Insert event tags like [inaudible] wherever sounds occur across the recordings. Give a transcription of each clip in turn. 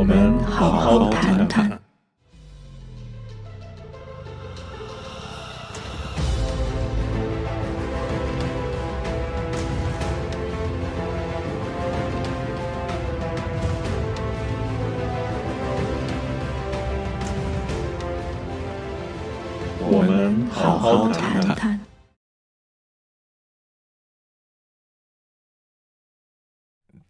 我们好好谈谈。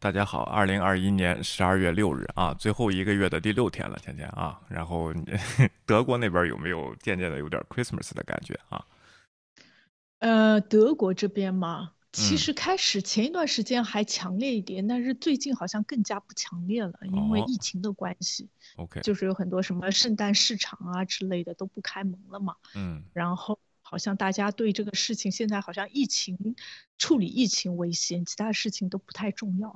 大家好，二零二一年十二月六日啊，最后一个月的第六天了，倩倩啊。然后 [laughs] 德国那边有没有渐渐的有点 Christmas 的感觉啊？呃，德国这边嘛，其嗯。实开始前一段时间还强烈一点，但是最近好像更加不强烈了，因为哦疫情的关系，OK，就是有很多什么圣诞市场啊之类的都不开门了嘛，嗯。然后好像大家对这个事情现在好像疫情处理疫情为先，其他事情都不太重要。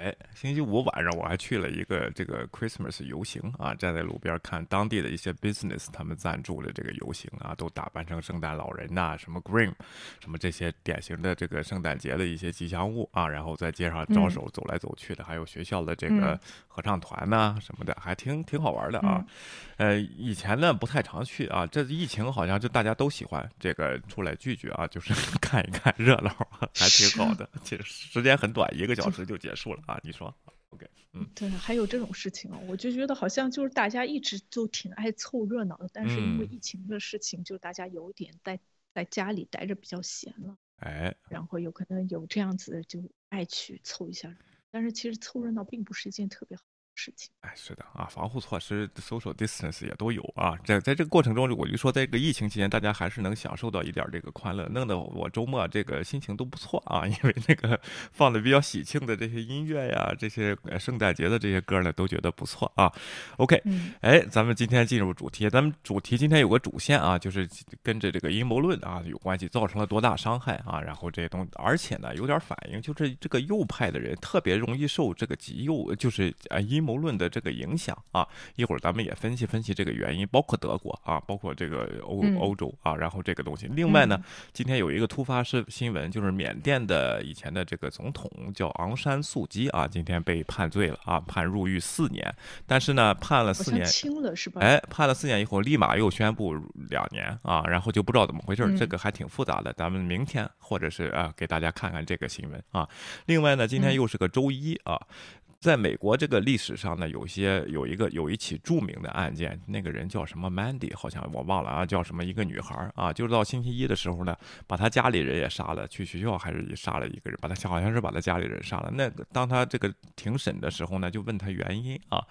哎，星期五晚上我还去了一个这个 Christmas 游行啊，站在路边看当地的一些 business 他们赞助的这个游行啊，都打扮成圣诞老人呐、什么 Green，什么这些典型的这个圣诞节的一些吉祥物啊，然后在街上招手走来走去的，还有学校的这个嗯合唱团呐、什么的，还挺挺好玩的啊。呃，以前呢不太常去啊，这疫情好像就大家都喜欢这个出来聚聚啊，就是 [laughs] 看一看热闹，还挺好的。[laughs] 其实时间很短，一个小时就结束了啊。你说？OK，嗯对，还有这种事情哦，我就觉得好像就是大家一直就挺爱凑热闹的，但是因为嗯疫情的事情，就大家有点在在家里待着比较闲了。哎，然后有可能有这样子的就爱去凑一下但是其实凑热闹并不是一件特别好的事情。哎，是的啊，防护措施 social distance 也都有啊。在在这个过程中，我就说，在这个疫情期间，大家还是能享受到一点这个快乐，弄得我周末这个心情都不错啊。[laughs] 因为那个 [laughs] 放的比较喜庆的这些音乐呀，这些呃圣诞节的这些歌呢，都觉得不错啊。OK，嗯哎，咱们今天进入主题，咱们主题今天有个主线啊，就是跟着这个阴谋论啊有关系，造成了多大伤害啊，然后这些东西，而且呢有点反应，就是这个右派的人特别容易受这个极右，就是啊阴谋论的这个影响啊。一会儿咱们也分析分析这个原因，包括德国啊，包括这个欧嗯欧洲啊，然后这个东西。另外呢嗯，今天有一个突发事新闻，就是缅甸的以前的这个总统叫昂山素姬啊，今天被判罪了啊，判入狱四年，但是呢判了四年。轻了是吧？哎，判了四年以后，立马又宣布两年啊，然后就不知道怎么回事儿，这嗯个还挺复杂的。咱们明天或者是啊，给大家看看这个新闻啊。另外呢，今天嗯又是个周一啊。在美国这个历史上呢，有些有一个有一起著名的案件，那个人叫什么 Mandy，好像我忘了啊，叫什么一个女孩啊，就是到星期一的时候呢，把她家里人也杀了，去学校还是杀了一个人，把她好像是把她家里人杀了。那当他这个庭审的时候呢，就问他原因啊，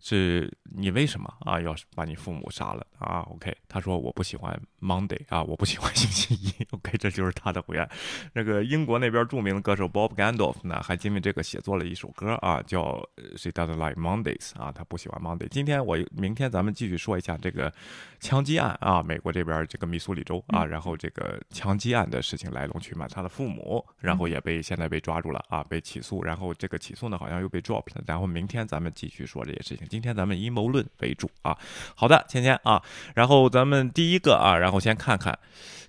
是你为什么啊要把你父母杀了啊？OK，他说我不喜欢 Monday 啊，我不喜欢星期一。OK，[laughs] 这就是他的回答。那个英国那边著名的歌手 Bob Gandolf 呢，还因为这个写作了一首歌啊，叫呃 She Doesn't Like Mondays 啊，他不喜欢 Monday。今天我明天咱们继续说一下这个枪击案啊，美国这边这个密苏里州啊，然后这个枪击案的事情来龙去脉，他的父母然后也被现在被抓住了啊，被起诉，然后这个起诉呢好像又被 drop 了，然后明天咱们继续说这些事情。今天咱们阴谋论为主啊。好的，芊芊啊，然后咱们第一个啊，然后先看看。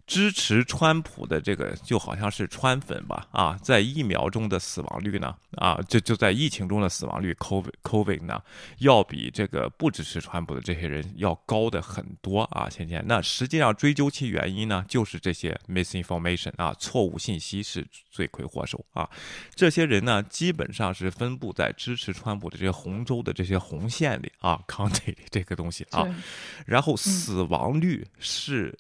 支持川普的这个就好像是川粉吧，啊，在疫苗中的死亡率呢，啊，就就在疫情中的死亡率，COVID COVID 呢，要比这个不支持川普的这些人要高的很多啊，芊芊。那实际上追究其原因呢，就是这些 misinformation 啊，错误信息是罪魁祸首啊。这些人呢，基本上是分布在支持川普的这些红州的这些红线里啊，[laughs] county 里这个东西啊。然后死亡率是，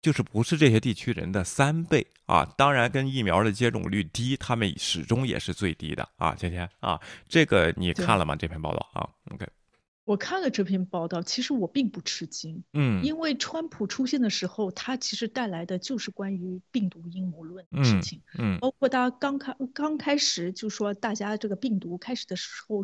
就是不是这些地区人的三倍啊。当然，跟疫苗的接种率低，他们始终也是最低的啊。芊芊啊，这个你看了吗？这篇报道啊？OK，我看了这篇报道，其实我并不吃惊，嗯。因为川普出现的时候，他其实带来的就是关于病毒阴谋论的事嗯情。嗯。包括他刚开刚开始就说大家这个病毒开始的时候，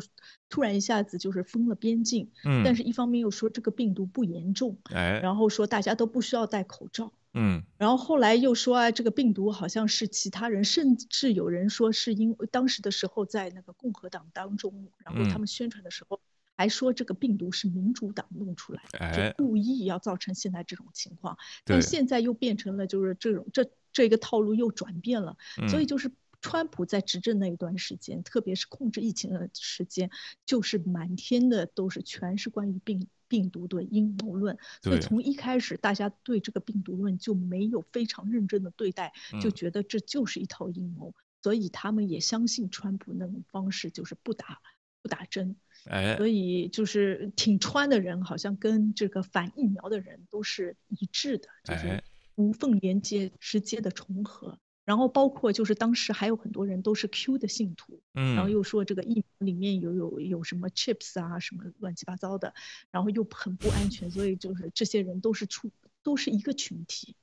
突然一下子就是封了边境，嗯，但是一方面又说这个病毒不严重，哎，然后说大家都不需要戴口罩，嗯。然后后来又说啊，这个病毒好像是其他人，甚至有人说是因为当时的时候在那个共和党当中，然后他嗯。们宣传的时候还说这个病毒是民主党弄出来的，哎就故意要造成现在这种情况。对但现在又变成了就是这种这这个套路又转变了，所以嗯就是川普在执政那一段时间，特别是控制疫情的时间，就是满天的都是全是关于病病毒的阴谋论。所以从一开始，大家对这个病毒论就没有非常认真的对待，就觉得这就是一套阴谋。所以他们也相信川普那种方式，就是不打不打针。哎，所以就是挺川的人，好像跟这个反疫苗的人都是一致的，就是无缝连接、直接的重合。然后包括就是当时还有很多人都是 Q 的信徒，嗯，然后又说这个疫苗里面有有有什么 chips 啊，什么乱七八糟的，然后又很不安全，所以就是这些人都是出。都是一个群体，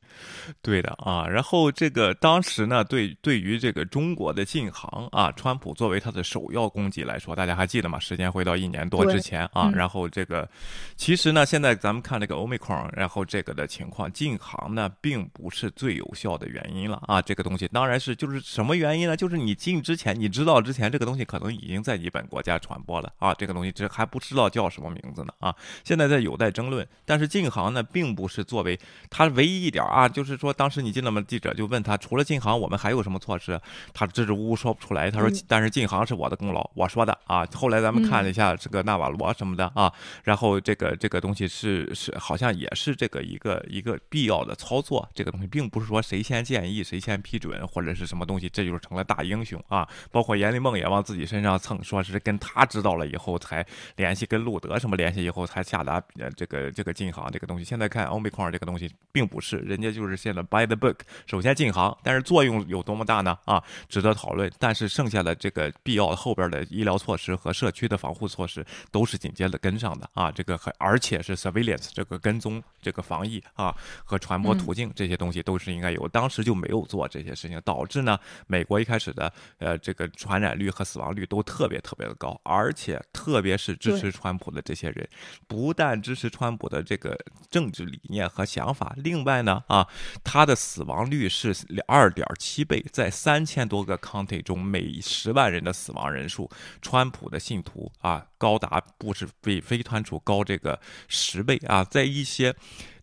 对的啊。然后这个当时呢，对对于这个中国的禁航啊，川普作为他的首要攻击来说，大家还记得吗？时间回到一年多之前啊。然后这个其实呢，现在咱们看这个欧美框，然后这个的情况，禁航呢并不是最有效的原因了啊。这个东西当然是就是什么原因呢？就是你进之前，你知道之前这个东西可能已经在你本国家传播了啊。这个东西这还不知道叫什么名字呢啊。现在在有待争论。但是禁航呢，并不是作为他唯一一点啊，就是说，当时你进了吗？记者就问他，除了禁航，我们还有什么措施？他支支吾吾说不出来。他说，但是禁航是我的功劳，我说的啊。后来咱们看了一下这个纳瓦罗什么的啊，然后这个这个东西是是好像也是这个一个一个必要的操作。这个东西并不是说谁先建议谁先批准或者是什么东西，这就是成了大英雄啊。包括阎立梦也往自己身上蹭，说是跟他知道了以后才联系跟路德什么联系以后才下达这个这个禁航这个东西。现在看欧美矿这个东西。并不是，人家就是现在 by the book，首先禁行，但是作用有多么大呢？啊，值得讨论。但是剩下的这个必要后边的医疗措施和社区的防护措施都是紧接着跟上的啊，这个和而且是 surveillance 这个跟踪这个防疫啊和传播途径这些东西都是应该有，当时就没有做这些事情，导致呢美国一开始的呃这个传染率和死亡率都特别特别的高，而且特别是支持川普的这些人，不但支持川普的这个政治理念和想法。另外呢，啊，它的死亡率是二点七倍，在三千多个 county 中，每十万人的死亡人数，川普的信徒啊，高达不是比非川普高这个十倍啊，在一些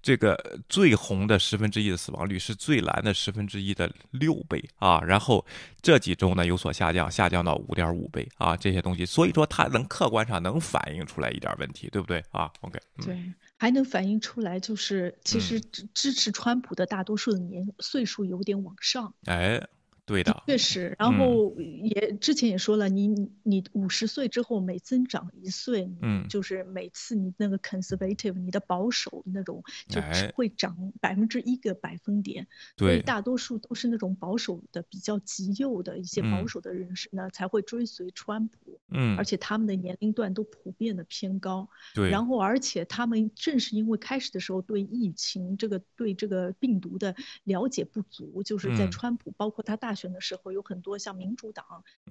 这个最红的十分之一的死亡率是最蓝的十分之一的六倍啊，然后这几周呢有所下降，下降到五点五倍啊，这些东西，所以说它能客观上能反映出来一点问题，对不对啊？OK，对。还能反映出来，就是其实支支持川普的大多数的年岁数有点往上。哎。对的，确实，然后也之前也说了，你你五十岁之后每增长一岁，嗯，就是每次你那个 conservative，你的保守那种就会涨百分之一个百分点，所以大多数都是那种保守的比较极右的一些保守的人士呢才会追随川普，嗯，而且他们的年龄段都普遍的偏高，对，然后而且他们正是因为开始的时候对疫情这个对这个病毒的了解不足，就是在川普包括他大。选的时候有很多像民主党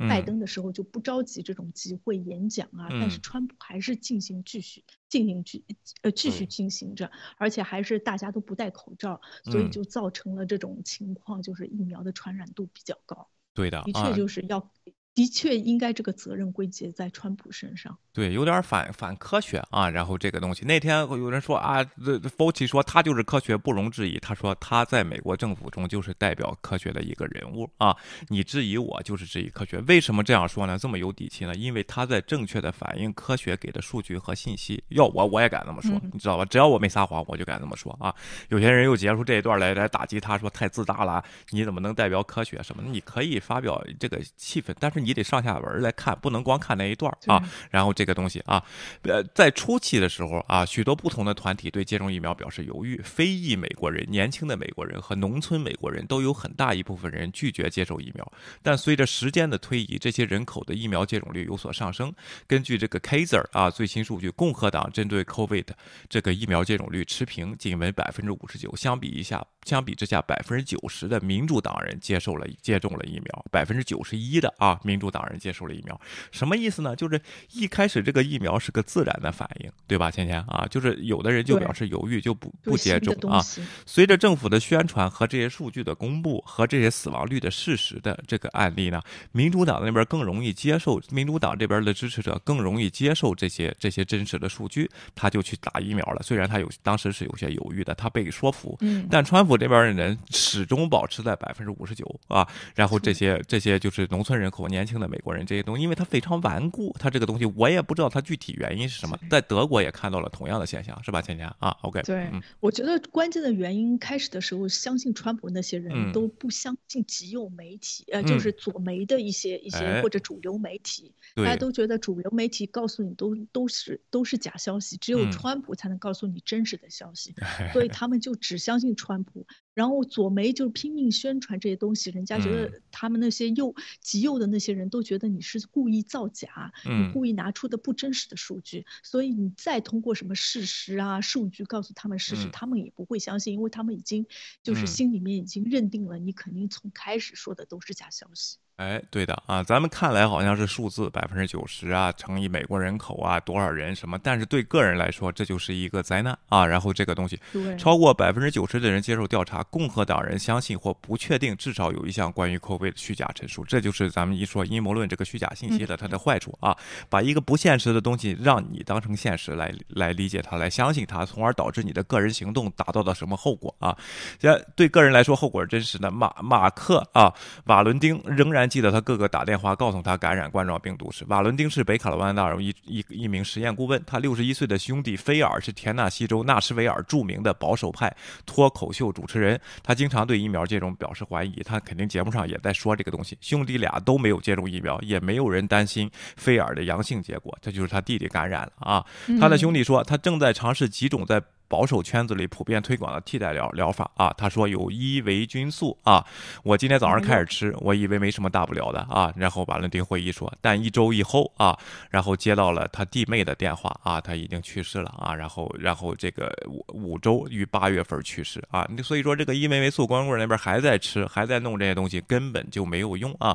拜登的时候就不着急这种集会演讲啊，但是川普还是进行继续进行继呃继续进行着，而且还是大家都不戴口罩，所以就造成了这种情况，就是疫苗的传染度比较高。对的，的确就是要。的确应该这个责任归结在川普身上。对，有点反反科学啊。然后这个东西，那天有人说啊，这 Fauci 说他就是科学，不容置疑。他说他在美国政府中就是代表科学的一个人物啊。你质疑我，就是质疑科学。为什么这样说呢？这么有底气呢？因为他在正确的反映科学给的数据和信息。要我我也敢这么说，你知道吧？只要我没撒谎，我就敢这么说啊。有些人又截出这一段来来打击他，说太自大了，你怎么能代表科学什么？你可以发表这个气氛，但是你。你得上下文来看，不能光看那一段啊。然后这个东西啊，呃，在初期的时候啊，许多不同的团体对接种疫苗表示犹豫。非裔美国人、年轻的美国人和农村美国人都有很大一部分人拒绝接受疫苗。但随着时间的推移，这些人口的疫苗接种率有所上升。根据这个 Kaiser 啊最新数据，共和党针对 COVID 这个疫苗接种率持平，仅为百分之五十九。相比一下，相比之下，百分之九十的民主党人接受了接种了疫苗，百分之九十一的啊。民主党人接受了疫苗，什么意思呢？就是一开始这个疫苗是个自然的反应，对吧？芊芊啊，就是有的人就表示犹豫，就不不接种啊。随着政府的宣传和这些数据的公布和这些死亡率的事实的这个案例呢，民主党那边更容易接受，民主党这边的支持者更容易接受这些这些真实的数据，他就去打疫苗了。虽然他有当时是有些犹豫的，他被说服，但川普这边的人始终保持在百分之五十九啊。然后这些这些就是农村人口、年轻的美国人这些东西，因为他非常顽固，他这个东西我也不知道他具体原因是什么。在德国也看到了同样的现象，是吧，倩倩啊？OK，对，我觉得关键的原因开始的时候，相信川普那些人都不相信极右媒体，呃，就是左媒的一些一些或者主流媒体，大家都觉得主流媒体告诉你都都是都是假消息，只有川普才能告诉你真实的消息，所以他们就只相信川普。然后左媒就拼命宣传这些东西，人家觉得他们那些右极右的那些人都觉得你是故意造假，你故意拿出的不真实的数据，所以你再通过什么事实啊、数据告诉他们事实，他们也不会相信，因为他们已经就是心里面已经认定了你肯定从开始说的都是假消息。哎，对的啊，咱们看来好像是数字百分之九十啊，乘以美国人口啊，多少人什么？但是对个人来说，这就是一个灾难啊。然后这个东西，超过百分之九十的人接受调查，共和党人相信或不确定，至少有一项关于 COVID 的虚假陈述。这就是咱们一说阴谋论这个虚假信息的它的坏处啊，把一个不现实的东西让你当成现实来来理解它，来相信它，从而导致你的个人行动达到了什么后果啊？这对个人来说，后果是真实的。马马克啊，瓦伦丁仍然。记得他哥哥打电话告诉他感染冠状病毒时，瓦伦丁是北卡罗来纳州一一一名实验顾问。他六十一岁的兄弟菲尔是田纳西州纳什维尔著名的保守派脱口秀主持人。他经常对疫苗接种表示怀疑，他肯定节目上也在说这个东西。兄弟俩都没有接种疫苗，也没有人担心菲尔的阳性结果。这就是他弟弟感染了啊！他的兄弟说，他正在尝试几种在。保守圈子里普遍推广的替代疗疗法啊，他说有伊维菌素啊，我今天早上开始吃，我以为没什么大不了的啊，然后瓦伦丁会议说，但一周以后啊，然后接到了他弟妹的电话啊，他已经去世了啊，然后然后这个五五周于八月份去世啊，所以说这个伊维维素光棍那边还在吃，还在弄这些东西，根本就没有用啊，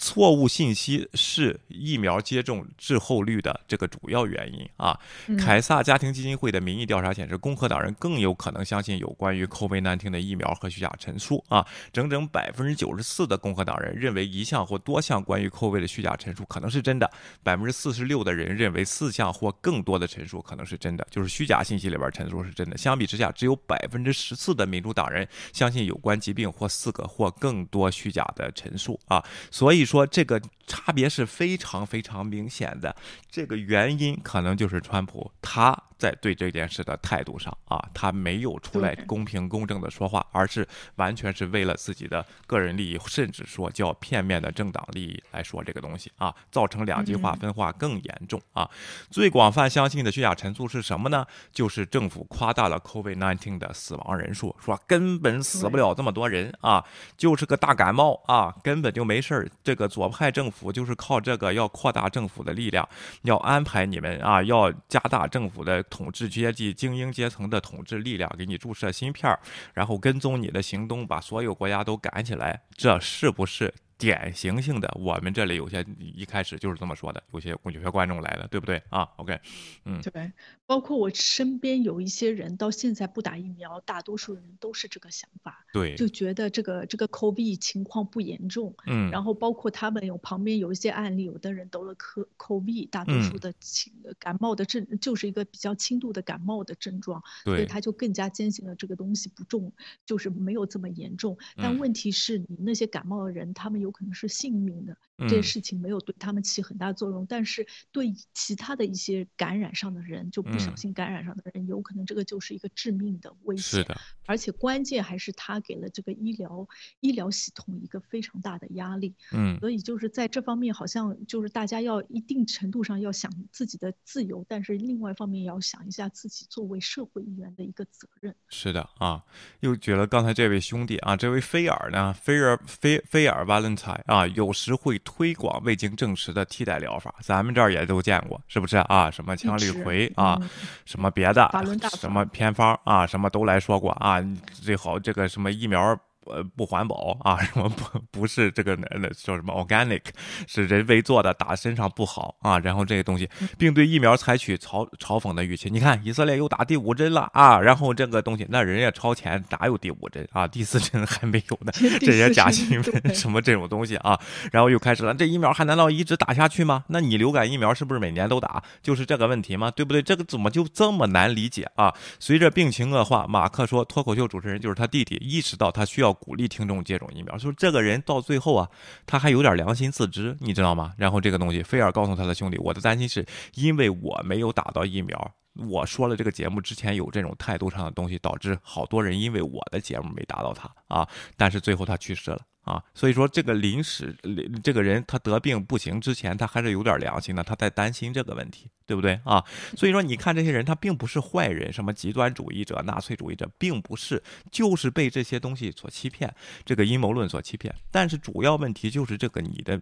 错误信息是疫苗接种滞后率的这个主要原因啊，凯撒家庭基金会的民意调查显示公。共和党人更有可能相信有关于 COVID-19 的疫苗和虚假陈述啊！整整百分之九十四的共和党人认为一项或多项关于口味的虚假陈述可能是真的，百分之四十六的人认为四项或更多的陈述可能是真的，就是虚假信息里边陈述是真的。相比之下，只有百分之十四的民主党人相信有关疾病或四个或更多虚假的陈述啊！所以说这个差别是非常非常明显的。这个原因可能就是川普他。在对这件事的态度上啊，他没有出来公平公正的说话，而是完全是为了自己的个人利益，甚至说叫片面的政党利益来说这个东西啊，造成两极化分化更严重啊。最广泛相信的虚假陈述是什么呢？就是政府夸大了 COVID-19 的死亡人数，说根本死不了这么多人啊，就是个大感冒啊，根本就没事儿。这个左派政府就是靠这个要扩大政府的力量，要安排你们啊，要加大政府的。统治阶级、精英阶层的统治力量给你注射芯片儿，然后跟踪你的行动，把所有国家都赶起来，这是不是？典型性的，我们这里有些一开始就是这么说的，有些有些观众来了，对不对啊？OK，嗯，对，包括我身边有一些人到现在不打疫苗，大多数人都是这个想法，对，就觉得这个这个 COVID 情况不严重，嗯，然后包括他们有旁边有一些案例，有的人得了 COVID，大多数的轻感冒的症就是一个比较轻度的感冒的症状，所以他就更加坚信了这个东西不重，就是没有这么严重。但问题是你那些感冒的人，他们有。可能是幸运的，这件事情没有对他们起很大作用，但是对其他的一些感染上的人，就不小心感染上的人，有可能这个就是一个致命的危险。是的，而且关键还是他给了这个医疗医疗系统一个非常大的压力。嗯，所以就是在这方面，好像就是大家要一定程度上要想自己的自由，但是另外一方面也要想一下自己作为社会一员的一个责任。是的啊，又觉得刚才这位兄弟啊，这位菲尔呢，菲尔菲菲尔 Valentine。啊，有时会推广未经证实的替代疗法，咱们这儿也都见过，是不是啊？什么羟氯喹啊，什么别的，什么偏方啊，什么都来说过啊。最好这个什么疫苗呃不环保啊，[laughs] 什么不不是这个那叫什么 organic，是人为做的，打身上不好啊。然后这些东西，并对疫苗采取嘲嘲讽的语气。你看以色列又打第五针了啊，然后这个东西，那人家超前哪有第五针啊？第四针还没有呢，这些假新闻什么这种东西啊。然后又开始了，这疫苗还难道一直打下去吗？那你流感疫苗是不是每年都打？就是这个问题吗？对不对？这个怎么就这么难理解啊？随着病情恶化，马克说，脱口秀主持人就是他弟弟，意识到他需要鼓励听众接种疫苗。说这个人到最后啊，他还有点良心自知，你知道吗？然后这个东西，菲尔告诉他的兄弟，我的担心是因为我没有打到疫苗，我说了这个节目之前有这种态度上的东西，导致好多人因为我的节目没打到他啊，但是最后他去世了。啊，所以说这个临时，这个人他得病不行之前，他还是有点良心的，他在担心这个问题，对不对啊？所以说你看这些人，他并不是坏人，什么极端主义者、纳粹主义者，并不是，就是被这些东西所欺骗，这个阴谋论所欺骗。但是主要问题就是这个你的。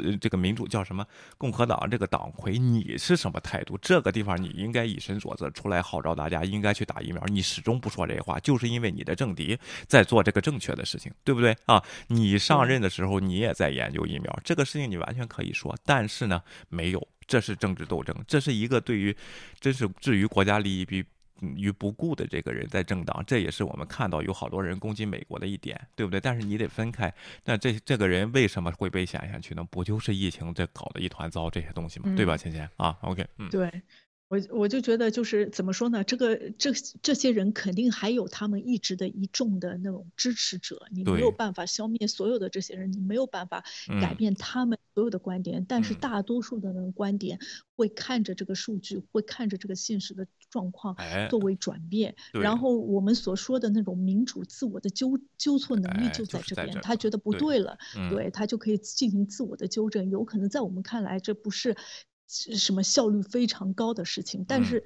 自这个民主叫什么？共和党这个党魁，你是什么态度？这个地方你应该以身作则，出来号召大家应该去打疫苗。你始终不说这些话，就是因为你的政敌在做这个正确的事情，对不对啊？你上任的时候你也在研究疫苗，这个事情你完全可以说，但是呢，没有，这是政治斗争，这是一个对于，真是置于国家利益比。于不顾的这个人在政党，这也是我们看到有好多人攻击美国的一点，对不对？但是你得分开，那这这个人为什么会被选下去呢？不就是疫情这搞得一团糟这些东西吗？对吧，芊芊啊？OK，嗯，对。我我就觉得就是怎么说呢？这个这这些人肯定还有他们一直的一众的那种支持者，你没有办法消灭所有的这些人，你没有办法改变他们所有的观点。但是大多数的那种观点会看着这个数据，会看着这个现实的状况作为转变。然后我们所说的那种民主自我的纠纠错能力就在这边，他觉得不对了，对他就可以进行自我的纠正。有可能在我们看来，这不是。什么效率非常高的事情，但是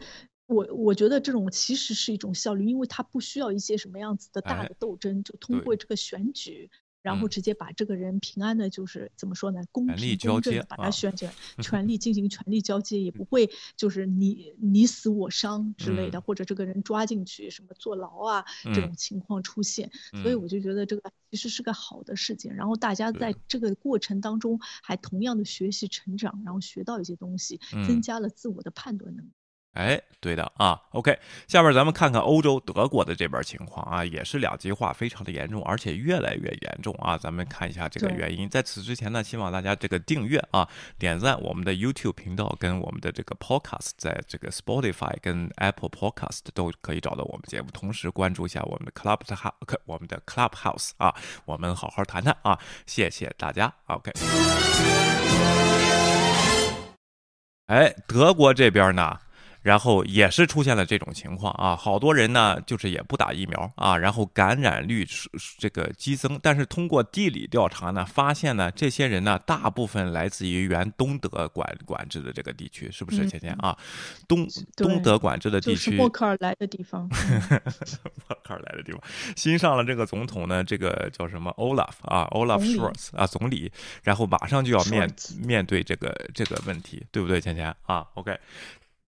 我我觉得这种其实是一种效率，因为它不需要一些什么样子的大的斗争，就通过这个选举。然后直接把这个人平安的，就是怎么说呢？公平公正的把他选起来，权力进行权力交接，也不会就是你你死我伤之类的，或者这个人抓进去什么坐牢啊这种情况出现。所以我就觉得这个其实是个好的事件。然后大家在这个过程当中还同样的学习成长，然后学到一些东西，增加了自我的判断能力。哎，对的啊，OK，下面咱们看看欧洲德国的这边情况啊，也是两极化非常的严重，而且越来越严重啊。咱们看一下这个原因。在此之前呢，希望大家这个订阅啊、点赞我们的 YouTube 频道跟我们的这个 Podcast，在这个 Spotify 跟 Apple Podcast 都可以找到我们节目，同时关注一下我们的 Club House，我们的 Clubhouse 啊，我们好好谈谈啊，谢谢大家，OK。哎，德国这边呢？然后也是出现了这种情况啊，好多人呢就是也不打疫苗啊，然后感染率这个激增。但是通过地理调查呢，发现呢这些人呢大部分来自于原东德管管制的这个地区，是不是？芊芊啊，东东德管制的地区，默克尔来的地方，默克尔来的地方。新上了这个总统呢，这个叫什么 Olaf 啊，Olaf Scholz 啊，总理，然后马上就要面面对这个这个问题，对不对？芊芊啊，OK。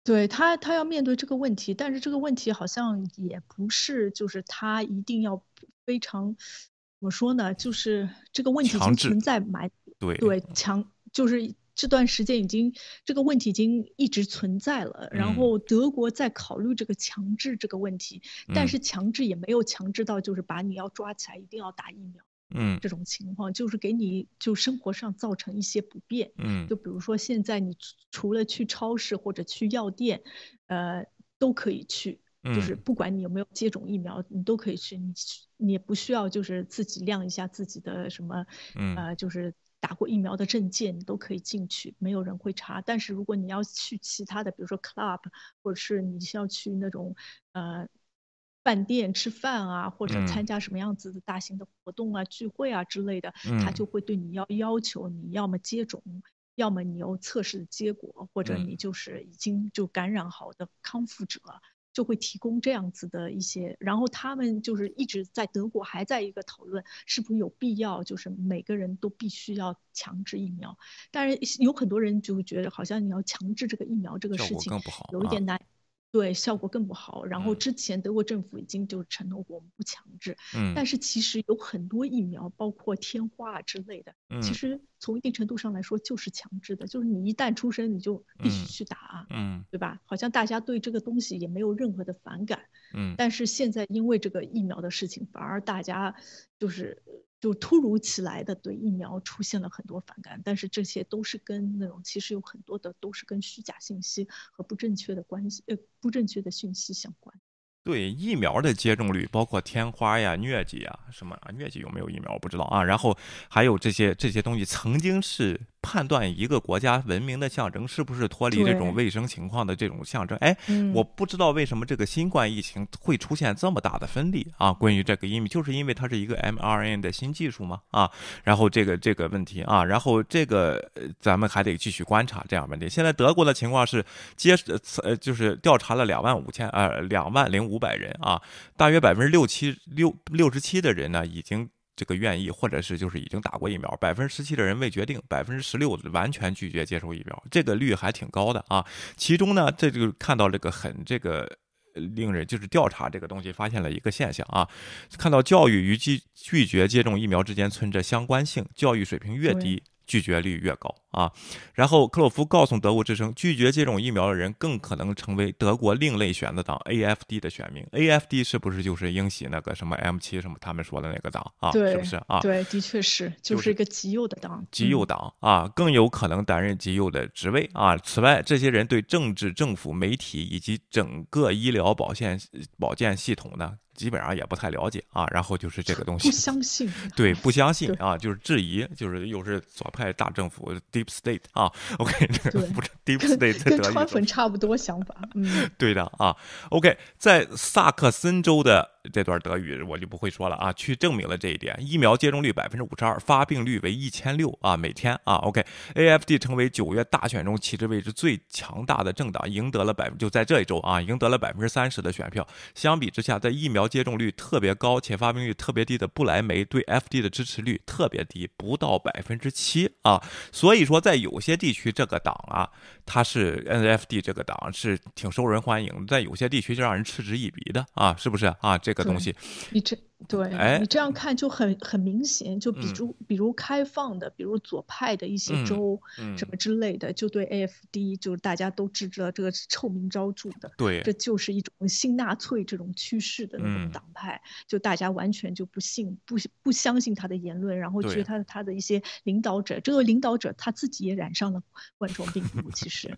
对他，他要面对这个问题，但是这个问题好像也不是，就是他一定要非常，怎么说呢？就是这个问题已经存在埋，对对，强就是这段时间已经这个问题已经一直存在了。然后德国在考虑这个强制这个问题，但是强制也没有强制到就是把你要抓起来一定要打疫苗。嗯，这种情况就是给你就生活上造成一些不便。嗯，就比如说现在你除了去超市或者去药店，呃，都可以去，就是不管你有没有接种疫苗，你都可以去。你你也不需要就是自己亮一下自己的什么，呃，就是打过疫苗的证件，你都可以进去，没有人会查。但是如果你要去其他的，比如说 club，或者是你需要去那种呃。饭店吃饭啊，或者参加什么样子的大型的活动啊、聚会啊之类的，他就会对你要要求你要么接种，要么你有测试的结果，或者你就是已经就感染好的康复者，就会提供这样子的一些。然后他们就是一直在德国还在一个讨论，是不是有必要就是每个人都必须要强制疫苗？但是有很多人就会觉得，好像你要强制这个疫苗这个事情有一点难。对，效果更不好。然后之前德国政府已经就承诺过我们不强制，嗯，但是其实有很多疫苗，包括天花啊之类的，其实从一定程度上来说就是强制的，就是你一旦出生你就必须去打，嗯，对吧？好像大家对这个东西也没有任何的反感，嗯，但是现在因为这个疫苗的事情，反而大家就是。就突如其来的对疫苗出现了很多反感，但是这些都是跟那种其实有很多的都是跟虚假信息和不正确的关系呃不正确的讯息相关。对疫苗的接种率，包括天花呀、疟疾呀什么，疟疾有没有疫苗我不知道啊。然后还有这些这些东西，曾经是。判断一个国家文明的象征是不是脱离这种卫生情况的这种象征？哎，我不知道为什么这个新冠疫情会出现这么大的分裂啊！关于这个，因为就是因为它是一个 mRNA 的新技术嘛啊，然后这个这个问题啊，然后这个咱们还得继续观察这样问题。现在德国的情况是接呃就是调查了两万五千呃两万零五百人啊，大约百分之六七六六十七的人呢已经。这个愿意，或者是就是已经打过疫苗，百分之十七的人未决定，百分之十六完全拒绝接受疫苗，这个率还挺高的啊。其中呢，这就看到这个很这个令人就是调查这个东西发现了一个现象啊，看到教育与拒拒绝接种疫苗之间存着相关性，教育水平越低。拒绝率越高啊，然后克洛夫告诉德国之声，拒绝接种疫苗的人更可能成为德国另类选择党 AFD 的选民。AFD 是不是就是英喜那个什么 M 七什么他们说的那个党啊？是不是啊？对，的确是，就是一个极右的党。极右党啊，更有可能担任极右的职位啊。此外，这些人对政治、政府、媒体以及整个医疗保健保健系统呢？基本上也不太了解啊，然后就是这个东西，不相信，[laughs] 对，不相信啊，就是质疑，就是又是左派大政府 （Deep State） 啊。OK，这个不是 Deep State，跟川粉差不多想法，嗯，对的啊。OK，在萨克森州的。这段德语我就不会说了啊，去证明了这一点。疫苗接种率百分之五十二，发病率为一千六啊，每天啊。OK，AFD 成为九月大选中旗帜位置最强大的政党，赢得了百分就在这一周啊，赢得了百分之三十的选票。相比之下，在疫苗接种率特别高且发病率特别低的不来梅，对 FD 的支持率特别低，不到百分之七啊。所以说，在有些地区，这个党啊，它是 NFD 这个党是挺受人欢迎，在有些地区就让人嗤之以鼻的啊，是不是啊？这个东西，你这对你这样看就很很明显，就比如比如开放的，比如左派的一些州什么。之类的，就对 AFD 就是大家都知道这个臭名昭著的，对，这就是一种新纳粹这种趋势的那种党派，就大家完全就不信不不相信他的言论，然后觉得。他他的一些领导者，这个领导者他自己也染上了冠状病毒，其实。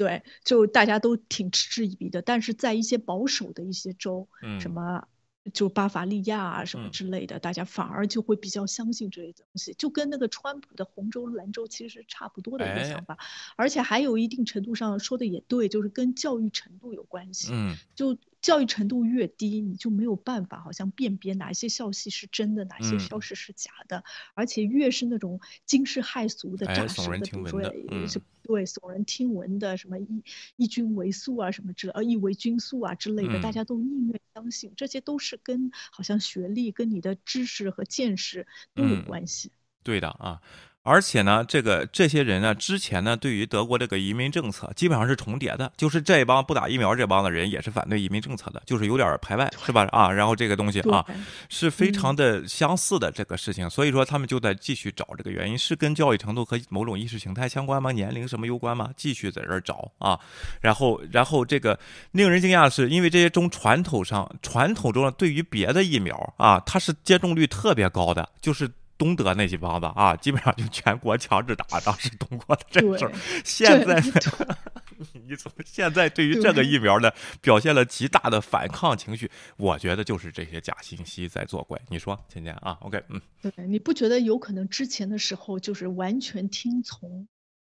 对，就大家都挺嗤之以鼻的，但是在一些保守的一些州，什么就巴伐利亚啊什么之类的，大家反而就会比较相信这些东西，就跟那个川普的红州、蓝州其实是差不多的一个想法，而且还有一定程度上说的也对，就是跟教育程度有关系，嗯，就。教育程度越低，你就没有办法好像辨别哪些消息是真的，哪些消息是假的。而且越是那种惊世骇俗的、诈尸的，比如说是对耸人听闻的，什么一一军为素啊，什么之呃一为军素啊之类的，大家都宁愿相信。这些都是跟好像学历、跟你的知识和见识都有关系。对的啊。而且呢，这个这些人呢，之前呢，对于德国这个移民政策基本上是重叠的，就是这帮不打疫苗这帮的人也是反对移民政策的，就是有点排外，是吧？啊，然后这个东西啊，是非常的相似的这个事情，所以说他们就在继续找这个原因，是跟教育程度和某种意识形态相关吗？年龄什么有关吗？继续在这儿找啊，然后然后这个令人惊讶的是，因为这些中传统上传统中对于别的疫苗啊，它是接种率特别高的，就是。东德那几帮子啊，基本上就全国强制打，当时东国的这事儿。现在 [laughs] [laughs] 你从现在对于这个疫苗呢，表现了极大的反抗情绪。我觉得就是这些假信息在作怪。你说，芊芊啊？OK，嗯，对，你不觉得有可能之前的时候就是完全听从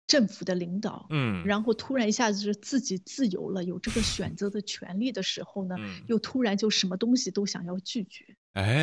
政府的领导，嗯，然后突然一下子是自己自由了，有这个选择的权利的时候呢，又突然就什么东西都想要拒绝。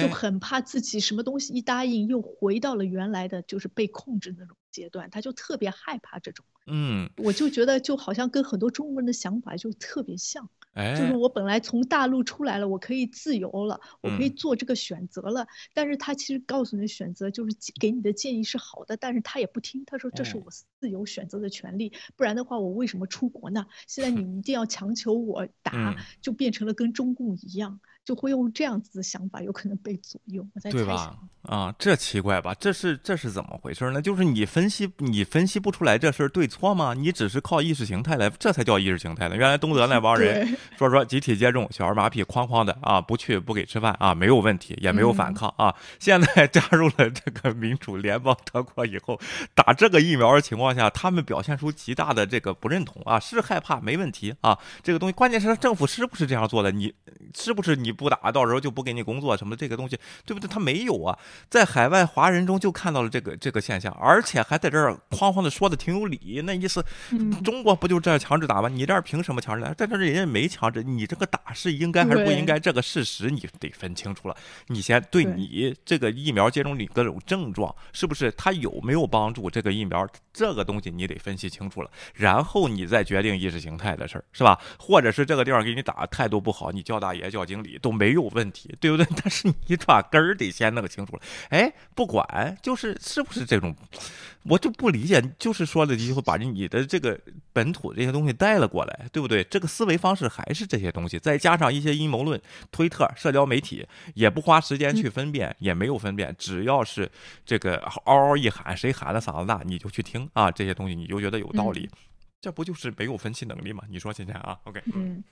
就很怕自己什么东西一答应又回到了原来的就是被控制那种阶段，他就特别害怕这种。嗯，我就觉得就好像跟很多中国人的想法就特别像。哎，就是我本来从大陆出来了，我可以自由了，我可以嗯做这个选择了。但是他其实告诉你选择就是给你的建议是好的，但是他也不听，他说这是哎我自由选择的权利，不然的话我为什么出国呢？现在 [laughs] 你一定要强求我答嗯，就变成了跟中共一样，就会用这样子的想法，有可能被左右。我在对吧。？啊，这奇怪吧？这是这是怎么回事呢？就是你分析你分析不出来这事儿对错吗？你只是靠意识形态来，这才叫意识形态呢。原来东德那帮人 [laughs] 说说集体接种，小儿麻痹哐哐的啊，不去不给吃饭啊，没有问题，也没有反嗯抗啊。现在 [laughs] 加入了这个民主联邦德国以后，打这个疫苗的情况下，他们表现出极大的这个不认同啊，是害怕没问题啊，这个东西关键是政府是不是这样做的？你是不是你不打，到时候就不给你工作什么这个东西，对不对？他没有啊，在海外华人中就看到了这个这个现象，而且还在这儿哐哐的说的挺有理，那意思嗯中国不就这样强制打吗？你这儿凭什么强制打？在这儿人家没强制，你这个打是应该还是不应该？这个事实你得分清楚了。你先对对你这个疫苗接种里各种症状，是不是它有没有帮助？这个疫苗这个东西你得分析清楚了，然后你再决定意识形态的事儿，是吧？或者是这个地方给你打态度不好，你叫大爷叫经理都没有问题，对不对？[laughs] 但是你把根儿得先弄清楚了。哎，不管就是是不是这种，我就不理解，就是说的就会把你的这个本土这些东西带了过来，对不对？这个思维方式还是这些东西，再加上一些阴谋论、推特、社交媒体，也不花时间去分辨，也没有分辨，只要是这个嗷嗷一喊，谁喊的嗓子大，你就去听啊，这些东西你就觉得有道理，这不就是没有分析能力吗？你说现在啊，OK，嗯，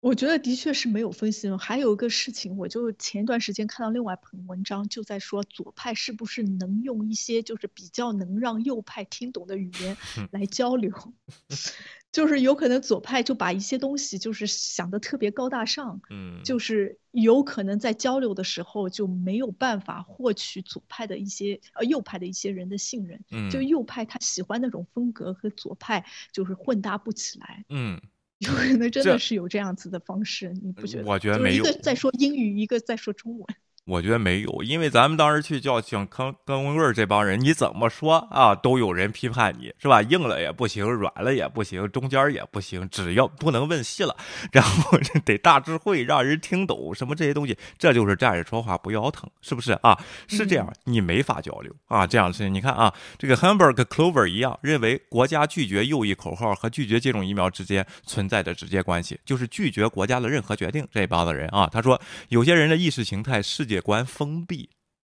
我觉得的确是没有分析。还有一个事情，我就前一段时间看到另外一篇文章，就在说左派是不是能用一些就是比较能让右派听懂的语言来交流，[laughs] 就是有可能左派就把一些东西就是想的特别高大上，嗯，就是有可能在交流的时候就没有办法获取左派的一些呃右派的一些人的信任，嗯就右派他喜欢那种风格和左派就是混搭不起来。嗯。有可能真的是有这样子的方式，你不觉得？我觉得就是没有一个在说英语，一个在说中文。我觉得没有，因为咱们当时去叫请坑跟文贵儿这帮人，你怎么说啊，都有人批判你，是吧？硬了也不行，软了也不行，中间也不行，只要不能问细了，然后得大智慧，让人听懂什么这些东西，这就是站着说话不腰疼，是不是啊？是这样，你没法交流啊，这样的事情。你看啊，这个 Hamburg Clover 一样，认为国家拒绝右翼口号和拒绝接种疫苗之间存在着直接关系，就是拒绝国家的任何决定。这帮子人啊，他说有些人的意识形态、世界关封闭，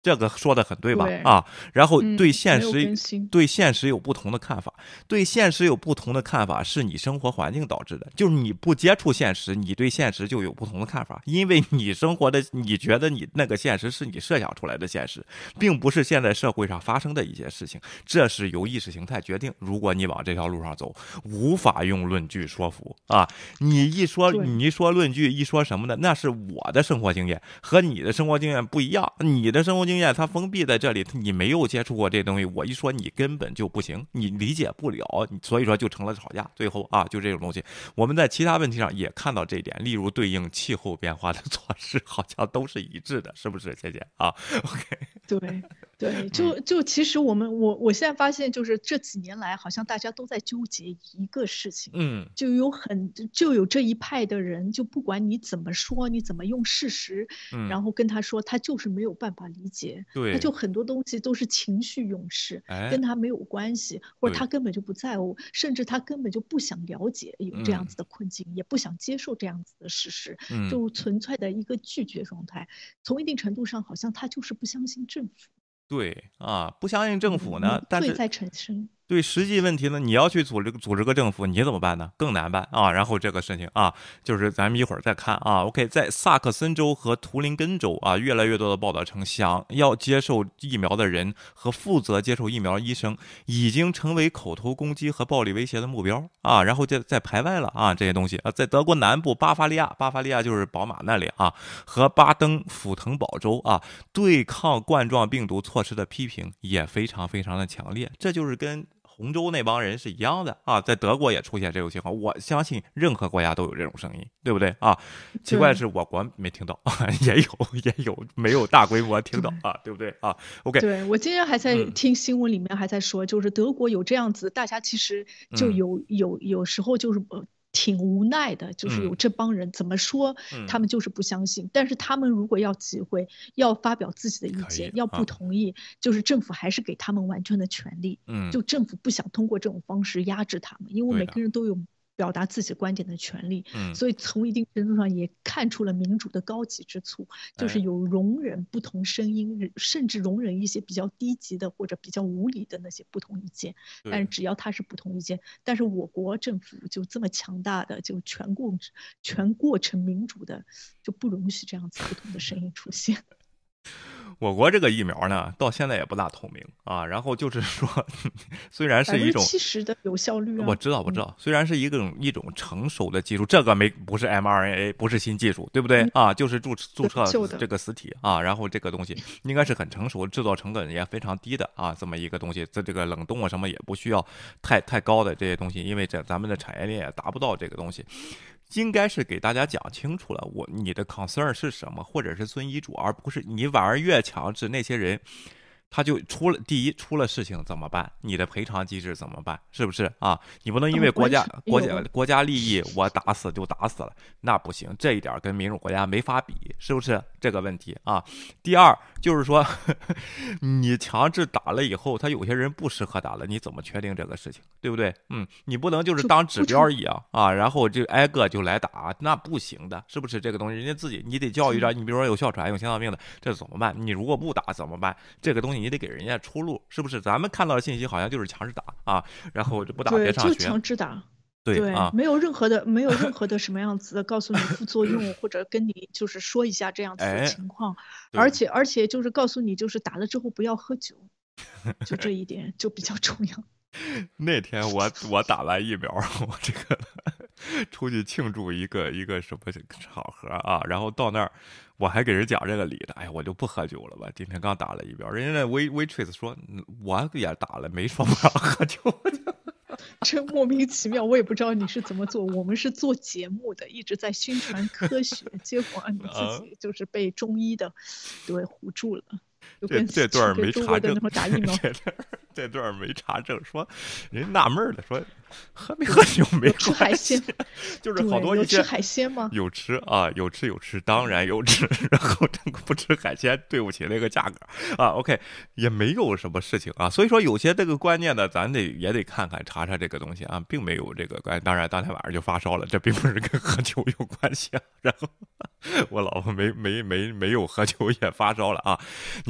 这个说的很对吧？对啊，然后嗯对现实、对现实有不同的看法，对现实有不同的看法是你生活环境导致的，就是你不接触现实，你对现实就有不同的看法，因为你生活的，你觉得你那个现实是你设想出来的现实，并不是现在社会上发生的一些事情，这是由意识形态决定。如果你往这条路上走，无法用论据说服啊！你一说你一说论据，一说什么呢？那是我的生活经验和你的生活经验不一样，你的生活经经验它封闭在这里，你没有接触过这东西，我一说你根本就不行，你理解不了，所以说就成了吵架，最后啊就这种东西。我们在其他问题上也看到这一点，例如对应气候变化的措施，好像都是一致的，是不是？姐姐啊，OK，对对，就嗯。就其实我们我我现在发现，就是这几年来，好像大家都在纠结一个事情，嗯。就有很就有这一派的人，就不管你怎么说，你怎么用事实，嗯，然后跟他说，他就是没有办法理解，对他就很多东西都是情绪用事，哎。跟他没有关系，或者他根本就不在乎，甚至他根本就不想了解有这样嗯。子的困境，也不想接受这样子的事实，嗯。就纯粹的一个拒绝状态。从一定程度上，好像他就是不相信政府。对啊，不相信政府嗯呢，但是。对实际问题呢，你要去组织组织个政府，你怎么办呢？更难办啊！然后这个事情啊，就是咱们一会儿再看啊。OK，在萨克森州和图林根州啊，越来越多的报道称，想要接受疫苗的人和负责接受疫苗医生已经成为口头攻击和暴力威胁的目标啊。然后在在排外了啊，这些东西啊，在德国南部巴伐利亚，巴伐利亚就是宝马那里啊，和巴登符腾堡州啊，对抗冠状病毒措施的批评也非常非常的强烈。这就是跟洪州那帮人是一样的啊，在德国也出现这种情况，我相信任何国家都有这种声音，对不对啊？奇怪的是我国没听到，[laughs] 也有 [laughs] 也有没有大规模听到啊，对不对啊？OK，对我今天还在嗯听新闻里面还在说，就是德国有这样子，大家其实就嗯有有有时候就是呃。挺无奈的，就是有这帮人怎么说，他们就是不相信。但是他们如果要集会，要发表自己的意见，要不同意，就是政府还是给他们完全的权利。嗯，就政府不想通过这种方式压制他们，因为每个人都有。表达自己观点的权利，嗯，所以从一定程度上也看出了民主的高级之处，就是有容忍不同声音，甚至容忍一些比较低级的或者比较无理的那些不同意见。但是只要他是不同意见，但是我国政府就这么强大的，就全过全过程民主的，就不容许这样子不同的声音出现。[laughs] 我国这个疫苗呢，到现在也不大透明啊。然后就是说，[laughs] 虽然是一种七十的有效率，我知道，我知道。虽然是一种一种成熟的技术，这个没不是 mRNA，不是新技术，对不对啊？就是注注册这个实体啊。然后这个东西应该是很成熟，制造成本也非常低的啊。这么一个东西，在这个冷冻啊什么也不需要太太高的这些东西，因为这咱们的产业链也达不到这个东西。应该是给大家讲清楚了，我你的 concern 是什么，或者是遵医嘱，而不是你反而越强制那些人。他就出了第一出了事情怎么办？你的赔偿机制怎么办？是不是啊？你不能因为国家国家国家利益，我打死就打死了，那不行。这一点跟民主国家没法比，是不是这个问题啊？第二就是说，[laughs] 你强制打了以后，他有些人不适合打了，你怎么确定这个事情？对不对？嗯，你不能就是当指标一样啊，然后就挨个就来打，那不行的，是不是这个东西？人家自己你得教育着，你比如说有哮喘、有心脏病的，这怎么办？你如果不打怎么办？这个东西。你得给人家出路，是不是？咱们看到的信息好像就是强制打啊，然后就不打别上学。就强制打，对啊，没有任何的，没有任何的什么样子的告诉你副作用，或者跟你就是说一下这样子的情况，而且而且就是告诉你，就是打了之后不要喝酒，[laughs] 就这一点就比较重要。[laughs] 那天我我打完疫苗，[laughs] 我这个出去庆祝一个一个什么场合啊，然后到那儿我还给人讲这个理呢，哎呀，我就不喝酒了吧。今天刚打了疫苗，人家那 wait Waitress 说我也打了，没说不让喝酒。[laughs] 真莫名其妙，我也不知道你是怎么做。我们是做节目的，一直在宣传科学，结果你自己就是被中医的对唬住了。这这段没查证，打疫苗。这段 [laughs] 没查证，说人纳闷了，说喝没喝酒没吃海鲜，[laughs] 就是好多一些吃海鲜吗？有吃啊，有吃有吃，当然有吃。[laughs] 然后这个不吃海鲜，对不起那个价格啊。OK，也没有什么事情啊。所以说有些这个观念呢，咱得也得看看查查这个东西啊，并没有这个关。当然当天晚上就发烧了，这并不是跟喝酒有关系啊。然后我老婆没没没没有喝酒也发烧了啊。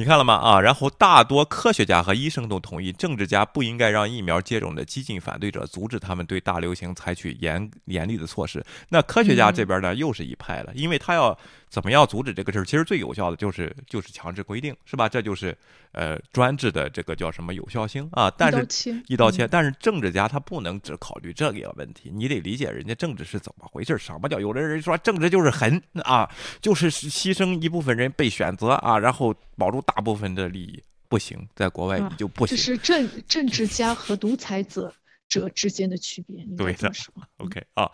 你看了吗？啊，然后大多科学家和医生都同意。政治家不应该让疫苗接种的激进反对者阻止他们对大流行采取严严厉的措施。那科学家这边呢，又是一派了，因为他要怎么样阻止这个事儿？其实最有效的就是就是强制规定，是吧？这就是呃专制的这个叫什么有效性啊？但是一刀切，但是政治家他不能只考虑这个问题，你得理解人家政治是怎么回事。什么叫有的人说政治就是狠啊，就是牺牲一部分人被选择啊，然后保住大部分的利益。不行，在国外你就不行。这是政政治家和独裁者。者之间的区别，对的，[laughs] OK 啊，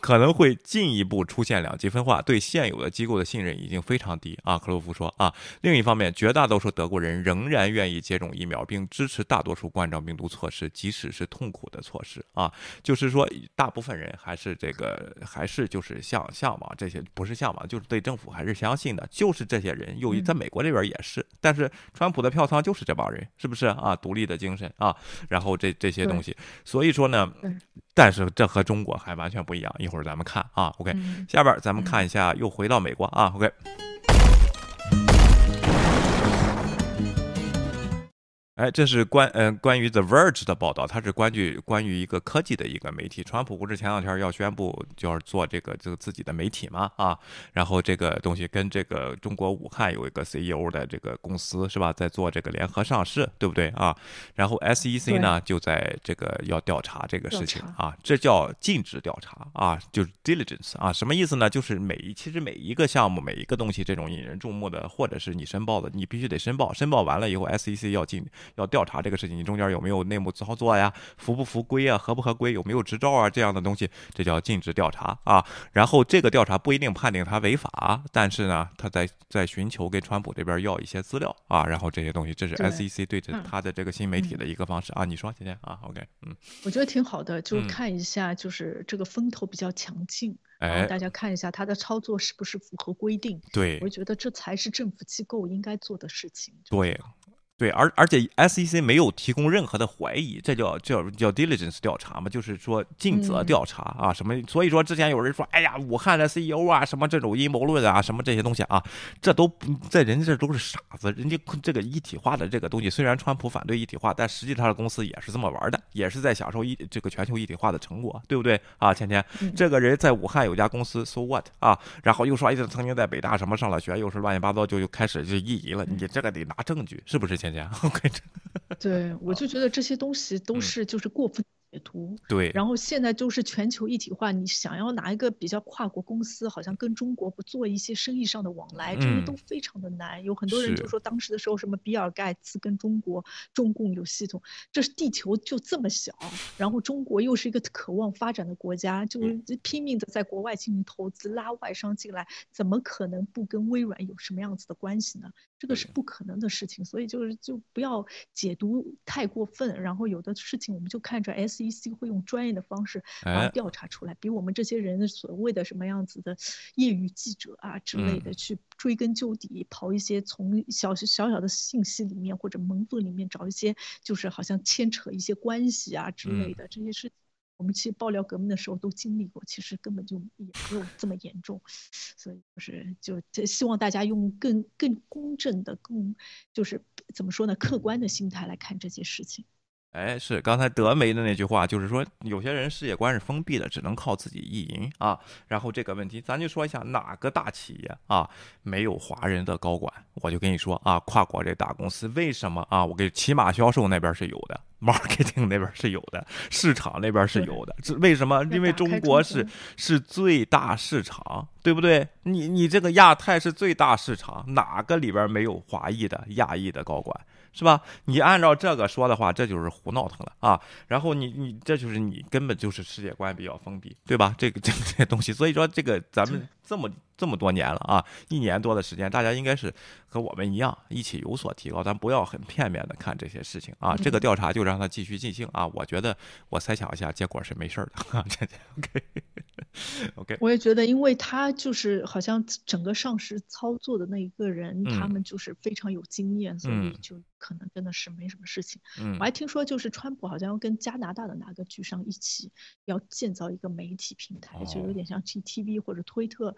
可能会进一步出现两极分化，对现有的机构的信任已经非常低啊。克洛夫说啊，另一方面，绝大多数德国人仍然愿意接种疫苗，并支持大多数冠状病毒措施，即使是痛苦的措施啊。就是说，大部分人还是这个，还是就是向向往这些，不是向往，就是对政府还是相信的。就是这些人，由于在美国这边也是，但是川普的票仓就是这帮人，是不是啊？独立的精神啊，然后这这些东西，所。所以说呢，但是这和中国还完全不一样。一会儿咱们看啊，OK，下边咱们看一下，又回到美国啊，OK。哎，这是关呃关于 The Verge 的报道，它是关于关于一个科技的一个媒体。川普不是前两天要宣布就是做这个这个自己的媒体嘛啊，然后这个东西跟这个中国武汉有一个 CEO 的这个公司是吧，在做这个联合上市，对不对啊？然后 SEC 呢就在这个要调查这个事情啊，这叫尽职调查啊，就是 diligence 啊，什么意思呢？就是每一其实每一个项目每一个东西这种引人注目的或者是你申报的，你必须得申报，申报完了以后 SEC 要进。要调查这个事情，你中间有没有内幕操作呀，符不符规啊，合不合规，有没有执照啊这样的东西，这叫尽职调查啊。然后这个调查不一定判定他违法，但是呢，他在在寻求跟川普这边要一些资料啊，然后这些东西，这是 SEC 对着他的这个新媒体的一个方式啊。你说，今天啊，OK，嗯，我觉得挺好的，就看一下，就是这个风头比较强劲，哎，大家看一下他的操作是不是符合规定。对，我觉得这才是政府机构应该做的事情。对。对，而而且 SEC 没有提供任何的怀疑，这叫叫叫 diligence 调查嘛，就是说尽责调查啊，什么？所以说之前有人说，哎呀，武汉的 CEO 啊，什么这种阴谋论啊，什么这些东西啊，这都在人家这都是傻子，人家这个一体化的这个东西，虽然川普反对一体化，但实际他的公司也是这么玩的，也是在享受一这个全球一体化的成果，对不对啊？芊芊，这个人在武汉有家公司，so what 啊？然后又说，哎，曾经在北大什么上了学，又是乱七八糟，就又开始就意淫了，你这个得拿证据，是不是？OK，[laughs] 对，我就觉得这些东西都是就是过分。解读对，然后现在就是全球一体化，你想要拿一个比较跨国公司，好像跟中国不做一些生意上的往来，这些都非常的难。有很多人就说，当时的时候什么比尔盖茨跟中国中共有系统，这是地球就这么小，然后中国又是一个渴望发展的国家，就是拼命的在国外进行投资，拉外商进来，怎么可能不跟微软有什么样子的关系呢？这个是不可能的事情，所以就是就不要解读太过分，然后有的事情我们就看着 S。SEC 会用专业的方式把调查出来，比我们这些人所谓的什么样子的业余记者啊之类的去追根究底，刨一些从小小小的信息里面或者门缝里面找一些，就是好像牵扯一些关系啊之类的这些事。我们去爆料革命的时候都经历过，其实根本就也没有这么严重，所以就是就希望大家用更更公正的、更就是怎么说呢，客观的心态来看这些事情。哎，是刚才德媒的那句话，就是说有些人世界观是封闭的，只能靠自己意淫啊。然后这个问题，咱就说一下哪个大企业啊没有华人的高管？我就跟你说啊，跨国这大公司为什么啊？我给起码销售那边是有的，marketing 那边是有的，市场那边是有的。这为什么？因为中国是是最大市场，对不对？你你这个亚太是最大市场，哪个里边没有华裔的亚裔的高管？是吧？你按照这个说的话，这就是胡闹腾了啊！然后你你这就是你根本就是世界观比较封闭，对吧？这个 [laughs] 这这些东西，所以说这个咱们这么这么多年了啊，一年多的时间，大家应该是和我们一样一起有所提高，咱不要很片面的看这些事情啊。这个调查就让它继续进行啊！我觉得我猜想一下，结果是没事儿的 [laughs] 啊。OK。OK，我也觉得，因为他就是好像整个上市操作的那一个人，他们就是非常有经验，所以就可能真的是没什么事情。我还听说，就是川普好像要跟加拿大的哪个巨商一起要建造一个媒体平台，就有点像 GTV 或者推特。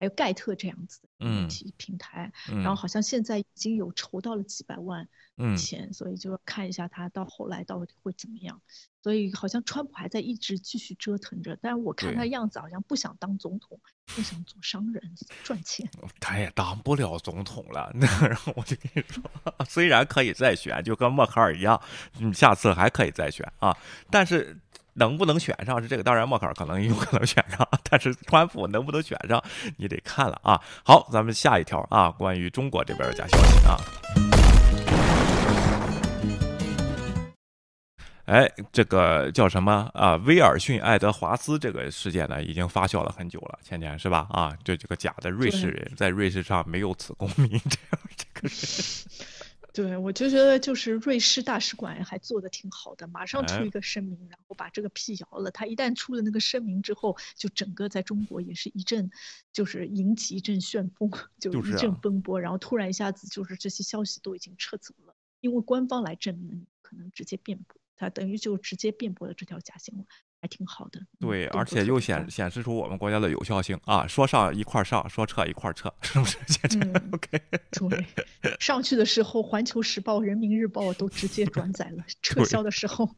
还有盖特这样子的媒体平台，然后好像现在已经有筹到了几百万钱，所以就要看一下他到后来到底会怎么样。所以好像川普还在一直继续折腾着，但是我看他样子好像不想当总统，不想做商人赚钱。他也当不了总统了，那 [laughs] 然后我就跟你说，[laughs] 虽然可以再选，就跟默克尔一样，你下次还可以再选啊，但是。能不能选上是这个？当然，默克尔可能有可能选上，[laughs] 但是川普能不能选上，你得看了啊。好，咱们下一条啊，关于中国这边的假消息啊。哎，这个叫什么啊？威尔逊·爱德华兹这个事件呢，已经发酵了很久了，前年是吧？啊，这这个假的瑞士人在瑞士上没有此公民这样这个人。对，我就觉得就是瑞士大使馆还做的挺好的，马上出一个声明，然后把这个辟谣了。他一旦出了那个声明之后，就整个在中国也是一阵，就是引起一阵旋风，就一阵风波。然后突然一下子就是这些消息都已经撤走了，因为官方来证明，可能直接辩驳，他等于就直接辩驳了这条假新闻。还挺好的，对，而且又显显示出我们国家的有效性啊！说上一块上，说撤一块撤，是不是？OK，[laughs] 对，上去的时候，《环球时报》《人民日报》都直接转载了，[laughs] 撤销的时候。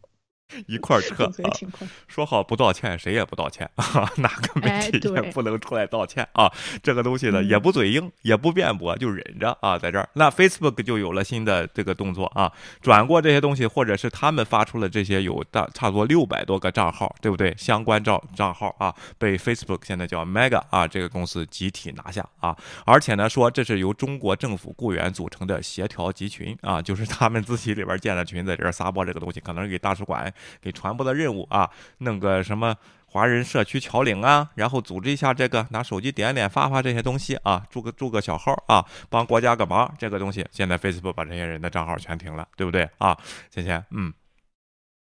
[laughs] 一块儿撤，[laughs] 说好不道歉，谁也不道歉啊！[laughs] 哪个媒体也不能出来道歉啊！这个东西呢，也不嘴硬，也不辩驳，就忍着啊，在这儿。那 Facebook 就有了新的这个动作啊，转过这些东西，或者是他们发出了这些有大差不多六百多个账号，对不对？相关账账号啊，被 Facebook 现在叫 Mega 啊，这个公司集体拿下啊！而且呢，说这是由中国政府雇员组成的协调集群啊，就是他们自己里边建的群，在这儿撒播这个东西，可能是给大使馆。给传播的任务啊，弄个什么华人社区侨领啊，然后组织一下这个，拿手机点点发发这些东西啊，注个注个小号啊，帮国家个忙，这个东西现在 Facebook 把这些人的账号全停了，对不对啊？芊芊，嗯，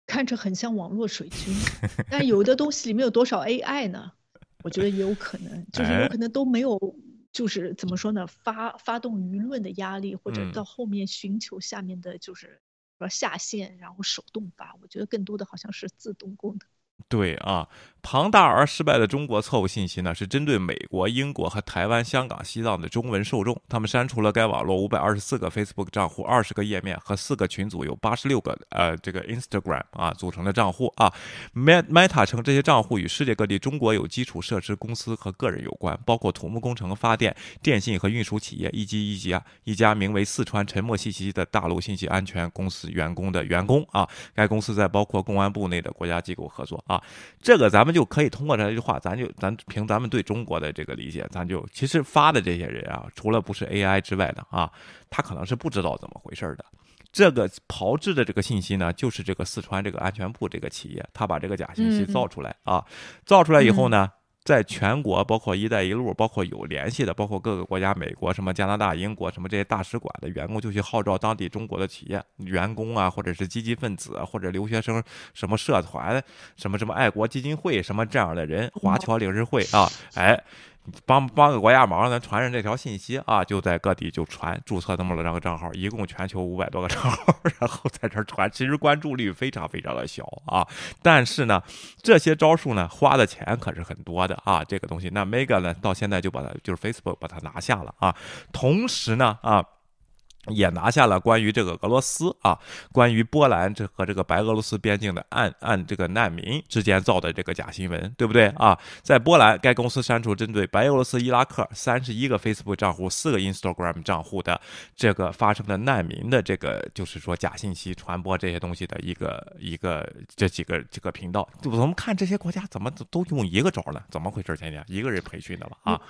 看着很像网络水军，[laughs] 但有的东西里面有多少 AI 呢？我觉得也有可能，[laughs] 就是有可能都没有，就是怎么说呢？发发动舆论的压力，或者到后面寻求下面的就是。下线，然后手动发，我觉得更多的好像是自动功能。对啊。庞大而失败的中国错误信息呢，是针对美国、英国和台湾、香港、西藏的中文受众。他们删除了该网络五百二十四个 Facebook 账户、二十个页面和四个群组，有八十六个呃这个 Instagram 啊组成的账户啊。Meta 称这些账户与世界各地中国有基础设施公司和个人有关，包括土木工程、发电、电信和运输企业，以及一家一家名为四川沉默信息的大陆信息安全公司员工的员工啊。该公司在包括公安部内的国家机构合作啊。这个咱们。就可以通过这句话，咱就咱凭咱们对中国的这个理解，咱就其实发的这些人啊，除了不是 AI 之外的啊，他可能是不知道怎么回事的。这个炮制的这个信息呢，就是这个四川这个安全部这个企业，他把这个假信息造出来啊，造出来以后呢。在全国，包括“一带一路”，包括有联系的，包括各个国家，美国、什么加拿大、英国，什么这些大使馆的员工，就去号召当地中国的企业员工啊，或者是积极分子，或者留学生，什么社团，什么什么爱国基金会，什么这样的人，华侨理事会啊，哎。帮帮个国家忙，咱传上这条信息啊，就在各地就传，注册这么了两个账号，一共全球五百多个账号，[laughs] 然后在这传，其实关注率非常非常的小啊，但是呢，这些招数呢，花的钱可是很多的啊，这个东西，那 Mega 呢，到现在就把它就是 Facebook 把它拿下了啊，同时呢啊。也拿下了关于这个俄罗斯啊，关于波兰这和这个白俄罗斯边境的暗暗这个难民之间造的这个假新闻，对不对啊？在波兰，该公司删除针对白俄罗斯、伊拉克三十一个 Facebook 账户、四个 Instagram 账户的这个发生的难民的这个，就是说假信息传播这些东西的一个一个这几个这个频道。我们看这些国家怎么都用一个招呢？怎么回事？天天一个人培训的吧？啊，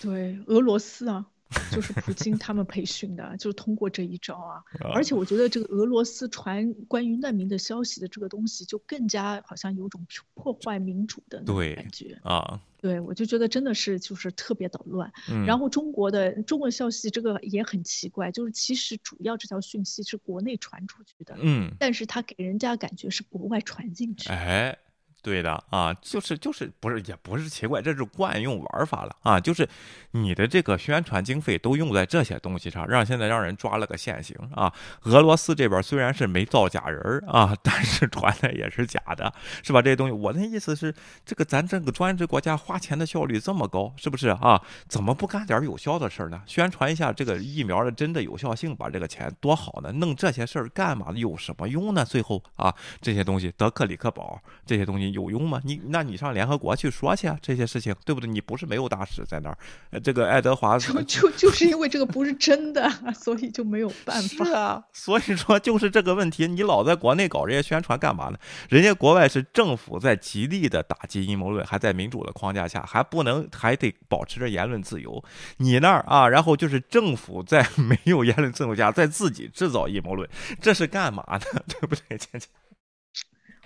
对，俄罗斯啊。就是普京他们培训的，就是通过这一招啊。而且我觉得这个俄罗斯传关于难民的消息的这个东西，就更加好像有种破坏民主的那种感觉啊。对，我就觉得真的是就是特别捣乱。然后中国的中文消息这个也很奇怪，就是其实主要这条讯息是国内传出去的，嗯，但是他给人家感觉是国外传进去。哎。对的啊，就是就是不是也不是奇怪，这是惯用玩法了啊！就是你的这个宣传经费都用在这些东西上，让现在让人抓了个现行啊！俄罗斯这边虽然是没造假人啊，但是传的也是假的，是吧？这些东西，我的意思是，这个咱这个专制国家花钱的效率这么高，是不是啊？怎么不干点有效的事儿呢？宣传一下这个疫苗的真的有效性，把这个钱多好呢？弄这些事儿干嘛？有什么用呢？最后啊，这些东西，德克里克堡这些东西。有用吗？你那你上联合国去说去啊，这些事情对不对？你不是没有大使在那儿，这个爱德华就就就是因为这个不是真的，[laughs] 所以就没有办法。是啊，所以说就是这个问题，你老在国内搞这些宣传干嘛呢？人家国外是政府在极力的打击阴谋论，还在民主的框架下，还不能还得保持着言论自由。你那儿啊，然后就是政府在 [laughs] 没有言论自由下，在自己制造阴谋论，这是干嘛呢？[laughs] 对不对，倩倩？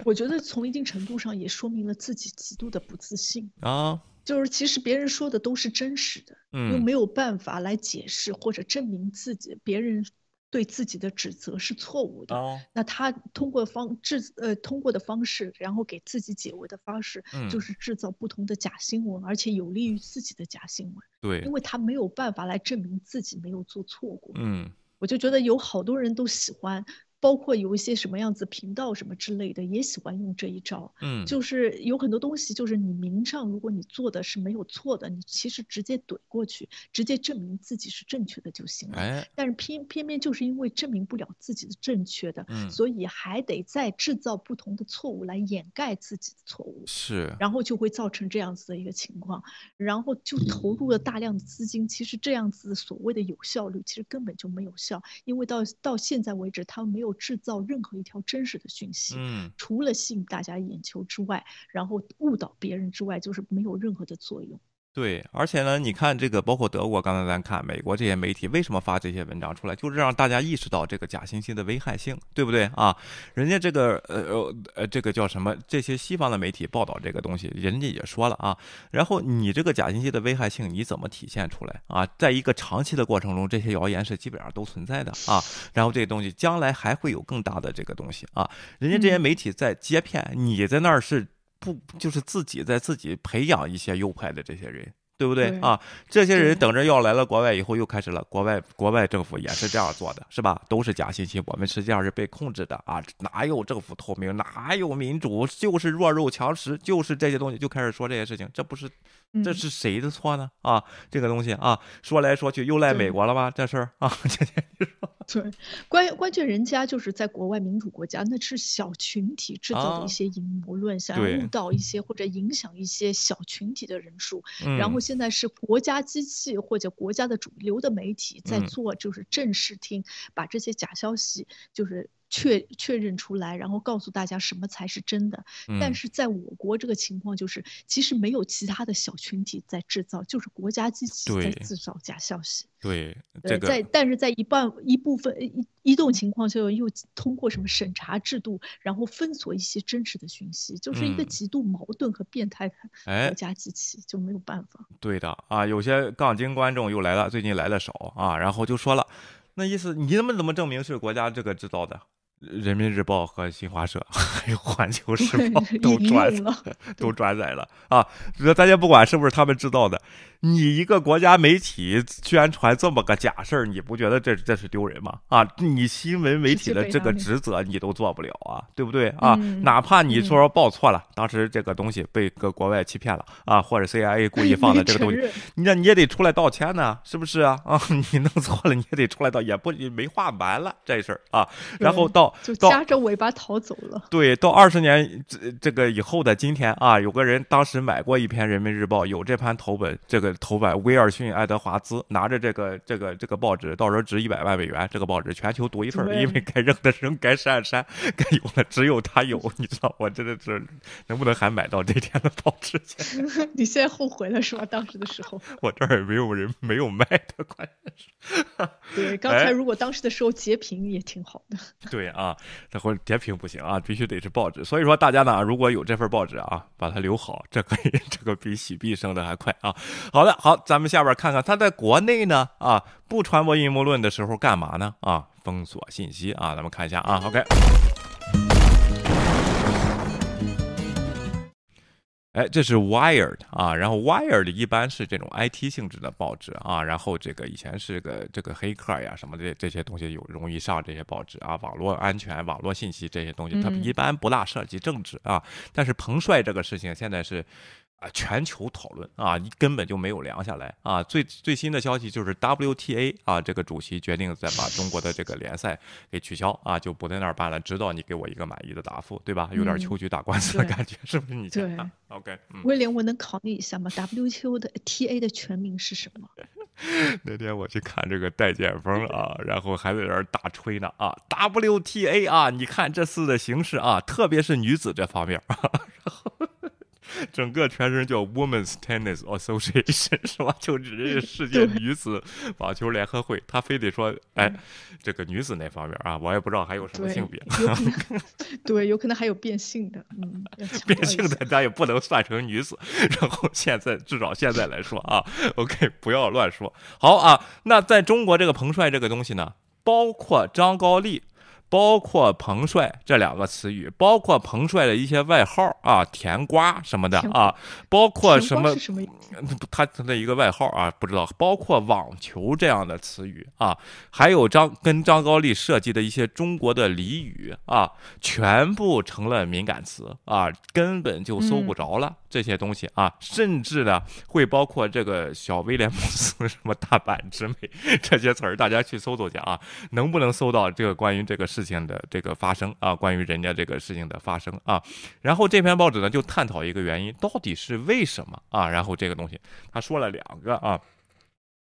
我觉得从一定程度上也说明了自己极度的不自信啊，就是其实别人说的都是真实的，嗯，又没有办法来解释或者证明自己别人对自己的指责是错误的。哦，那他通过方制呃通过的方式，然后给自己解围的方式，就是制造不同的假新闻，而且有利于自己的假新闻。对，因为他没有办法来证明自己没有做错过。嗯，我就觉得有好多人都喜欢。包括有一些什么样子频道什么之类的，也喜欢用这一招。嗯，就是有很多东西，就是你明上，如果你做的是没有错的，你其实直接怼过去，直接证明自己是正确的就行了。哎，但是偏偏偏就是因为证明不了自己的正确的，嗯所以还得再制造不同的错误来掩盖自己的错误。是，然后就会造成这样子的一个情况，然后就投入了大量的资金。其实这样子所谓的有效率，其实根本就没有效，因为到到现在为止，他们没有制造任何一条真实的讯息，嗯，除了吸引大家眼球之外，然后误导别人之外，就是没有任何的作用。对，而且呢，你看这个，包括德国，刚才咱看美国这些媒体为什么发这些文章出来，就是让大家意识到这个假信息的危害性，对不对啊？人家这个呃呃呃，这个叫什么？这些西方的媒体报道这个东西，人家也说了啊。然后你这个假信息的危害性，你怎么体现出来啊？在一个长期的过程中，这些谣言是基本上都存在的啊。然后这些东西将来还会有更大的这个东西啊。人家这些媒体在接骗，你在那儿是。不就是自己在自己培养一些右派的这些人，对不对对啊？这些人等着要来了国外以后，又开始了。国外国外政府也是这样做的，是吧？都是假信息，我们实际上是被控制的啊！哪有政府透明？哪有民主？就是弱肉强食，就是这些东西，就开始说这些事情，这不是这是谁的错呢？啊，这个东西啊，说来说去又赖美国了吧？这事儿啊，这这你说。对，关关键人家就是在国外民主国家，那是小群体制造的一些阴谋论，想要误导一些或者影响一些小群体的人数。嗯、然后现在是国家机器或者国家的主流的媒体在嗯做，就是正视听，把这些假消息就是。确确认出来，然后告诉大家什么才是真的。嗯、但是在我国这个情况就是，其实没有其他的小群体在制造，就是国家机器在制造假消息。对，这个、在但是在一半一部分一一种情况下，又通过什么审查制度，然后封锁一些真实的讯息，就是一个极度矛盾和变态的国家机器，哎、就没有办法。对的啊，有些杠精观众又来了，最近来的少啊，然后就说了，那意思你们怎么证明是国家这个制造的？人民日报和新华社 [laughs] 还有环球时报 [laughs] 都转了，[laughs] 都转载了啊！大家不管是不是他们知道的，你一个国家媒体宣传这么个假事儿，你不觉得这这是丢人吗？啊，你新闻媒体的这个职责你都做不了啊，对不对啊？嗯、哪怕你说报错了，当时这个东西被个国外欺骗了啊，或者 CIA 故意 [laughs] 放的这个东西，那你也得出来道歉呢，是不是啊？[laughs] 啊，你弄错了你也得出来道，也不没话完了这事儿啊，然后到。就夹着尾巴逃走了。对，到二十年这这个以后的今天啊，有个人当时买过一篇《人民日报》，有这盘头本，这个头版威尔逊·爱德华兹拿着这个这个这个报纸，到时候值一百万美元，这个报纸全球独一份，因为该扔的扔，该删的删，该有的只有他有，[laughs] 你知道，我真的是能不能还买到这天的报纸去？[laughs] 你现在后悔了是吧？当时的时候，[laughs] 我这儿也没有人没有卖的，关键是。对，刚才如果当时的时候截屏也挺好的。对啊。啊，这会截屏不行啊，必须得是报纸。所以说大家呢，如果有这份报纸啊，把它留好，这可以，这个比洗币升的还快啊。好的，好，咱们下边看看他在国内呢啊，不传播阴谋论的时候干嘛呢？啊，封锁信息啊，咱们看一下啊，OK。哎，这是 Wired 啊，然后 Wired 一般是这种 IT 性质的报纸啊，然后这个以前是个这个黑客呀什么的这些东西有容易上这些报纸啊，网络安全、网络信息这些东西，它一般不大涉及政治啊。但是彭帅这个事情现在是。啊，全球讨论啊，根本就没有凉下来啊！最最新的消息就是 WTA 啊，这个主席决定再把中国的这个联赛给取消啊，就不在那儿办了，直到你给我一个满意的答复，对吧？有点秋菊打官司的感觉，是不是你对？OK，威廉，我能考虑一下吗？WTO 的 TA 的全名是什么？[laughs] 那天我去看这个戴建峰啊，然后还在那儿大吹呢啊，WTA 啊，你看这次的形势啊，特别是女子这方面啊，然后。整个全称叫 Women's Tennis Association 是吧？就只是 [laughs] 世界女子网球联合会，他非得说，哎，这个女子那方面啊，我也不知道还有什么性别。[laughs] 对，有可能还有变性的，嗯，变性的咱也不能算成女子。然后现在至少现在来说啊，OK，不要乱说。好啊，那在中国这个彭帅这个东西呢，包括张高丽。包括彭帅这两个词语，包括彭帅的一些外号啊，甜瓜什么的啊，包括什么？他他的一个外号啊，不知道。包括网球这样的词语啊，还有张跟张高丽设计的一些中国的俚语啊，全部成了敏感词啊，根本就搜不着了。这些东西啊，甚至呢会包括这个小威廉姆斯什么大阪之美 [laughs] 这些词儿，大家去搜搜去啊，能不能搜到这个关于这个事情的这个发生啊？关于人家这个事情的发生啊？然后这篇报纸呢就探讨一个原因，到底是为什么啊？然后这个东西他说了两个啊。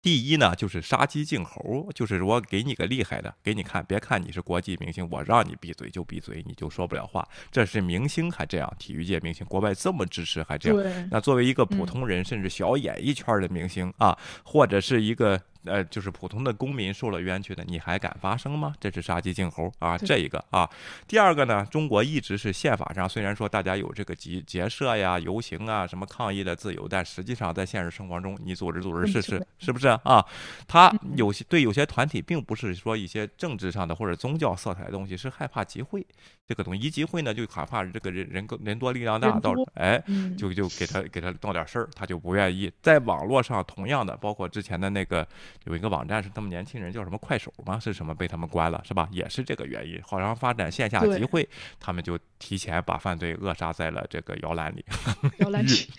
第一呢，就是杀鸡儆猴，就是我给你个厉害的，给你看，别看你是国际明星，我让你闭嘴就闭嘴，你就说不了话。这是明星还这样，体育界明星，国外这么支持还这样。那作为一个普通人，甚至小演艺圈的明星啊，或者是一个。呃，就是普通的公民受了冤屈的，你还敢发声吗？这是杀鸡儆猴啊，这一个啊。第二个呢，中国一直是宪法上虽然说大家有这个集结社呀、游行啊、什么抗议的自由，但实际上在现实生活中，你组织组织试试，是不是啊？他有些对有些团体，并不是说一些政治上的或者宗教色彩的东西，是害怕集会这个东西。一集会呢，就害怕这个人人人多力量大，到哎，就就给他给他闹点事儿，他就不愿意。在网络上，同样的，包括之前的那个。有一个网站是他们年轻人叫什么快手吗？是什么被他们关了是吧？也是这个原因，好像发展线下集会，他们就提前把犯罪扼杀在了这个摇篮里，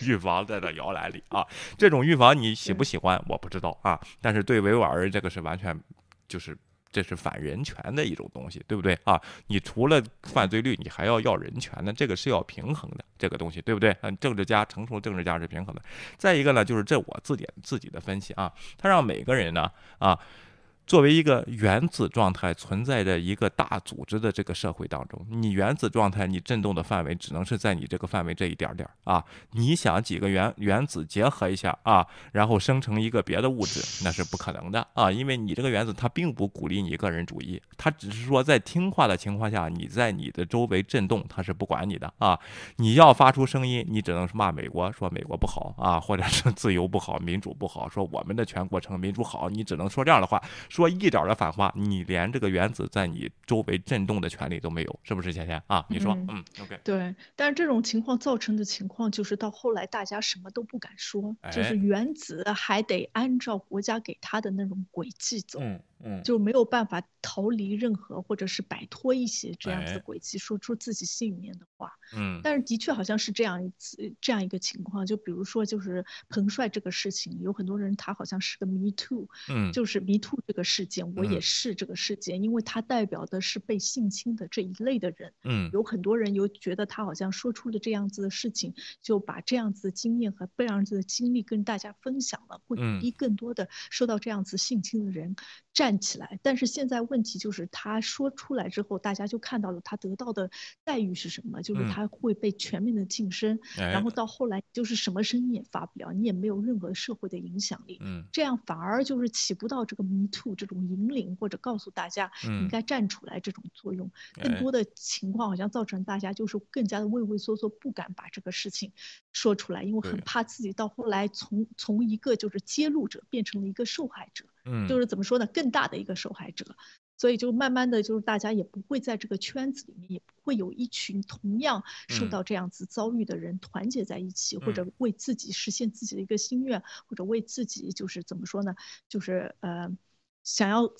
预预防在了摇篮里啊。这种预防你喜不喜欢？我不知道啊。但是对维吾尔人这个是完全就是。这是反人权的一种东西，对不对啊？你除了犯罪率，你还要要人权呢，这个是要平衡的，这个东西对不对？嗯，政治家成熟政治家是平衡的。再一个呢，就是这我自己自己的分析啊，他让每个人呢啊。作为一个原子状态存在着一个大组织的这个社会当中，你原子状态你振动的范围只能是在你这个范围这一点点儿啊！你想几个原原子结合一下啊，然后生成一个别的物质，那是不可能的啊！因为你这个原子它并不鼓励你个人主义，它只是说在听话的情况下，你在你的周围震动，它是不管你的啊！你要发出声音，你只能是骂美国，说美国不好啊，或者是自由不好，民主不好，说我们的全过程民主好，你只能说这样的话。说一点的反话，你连这个原子在你周围震动的权利都没有，是不是倩倩啊？你说，嗯，OK，对。但是这种情况造成的情况，就是到后来大家什么都不敢说，就是原子还得按照国家给他的那种轨迹走。嗯，就没有办法逃离任何，或者是摆脱一些这样子的轨迹，说出自己心里面的话。嗯，但是的确好像是这样一次这样一个情况，就比如说就是彭帅这个事情，有很多人他好像是个 me too，嗯，就是 me too 这个事件，我也是这个事件，因为他代表的是被性侵的这一类的人。嗯，有很多人又觉得他好像说出了这样子的事情，就把这样子的经验和这样子的经历跟大家分享了，会鼓励更多的受到这样子性侵的人。站起来，但是现在问题就是他说出来之后，大家就看到了他得到的待遇是什么，就是他会被全面的晋升，然后到后来就是什么声音也发不了，你也没有任何社会的影响力，嗯，这样反而就是起不到这个 me too 这种引领或者告诉大家应该站出来这种作用，更多的情况好像造成大家就是更加的畏畏缩缩，不敢把这个事情说出来，因为很怕自己到后来从从一个就是揭露者变成了一个受害者。嗯，就是怎么说呢，更大的一个受害者，所以就慢慢的就是大家也不会在这个圈子里面，也不会有一群同样受到这样子遭遇的人团结在一起，或者为自己实现自己的一个心愿，或者为自己就是怎么说呢，就是呃，想要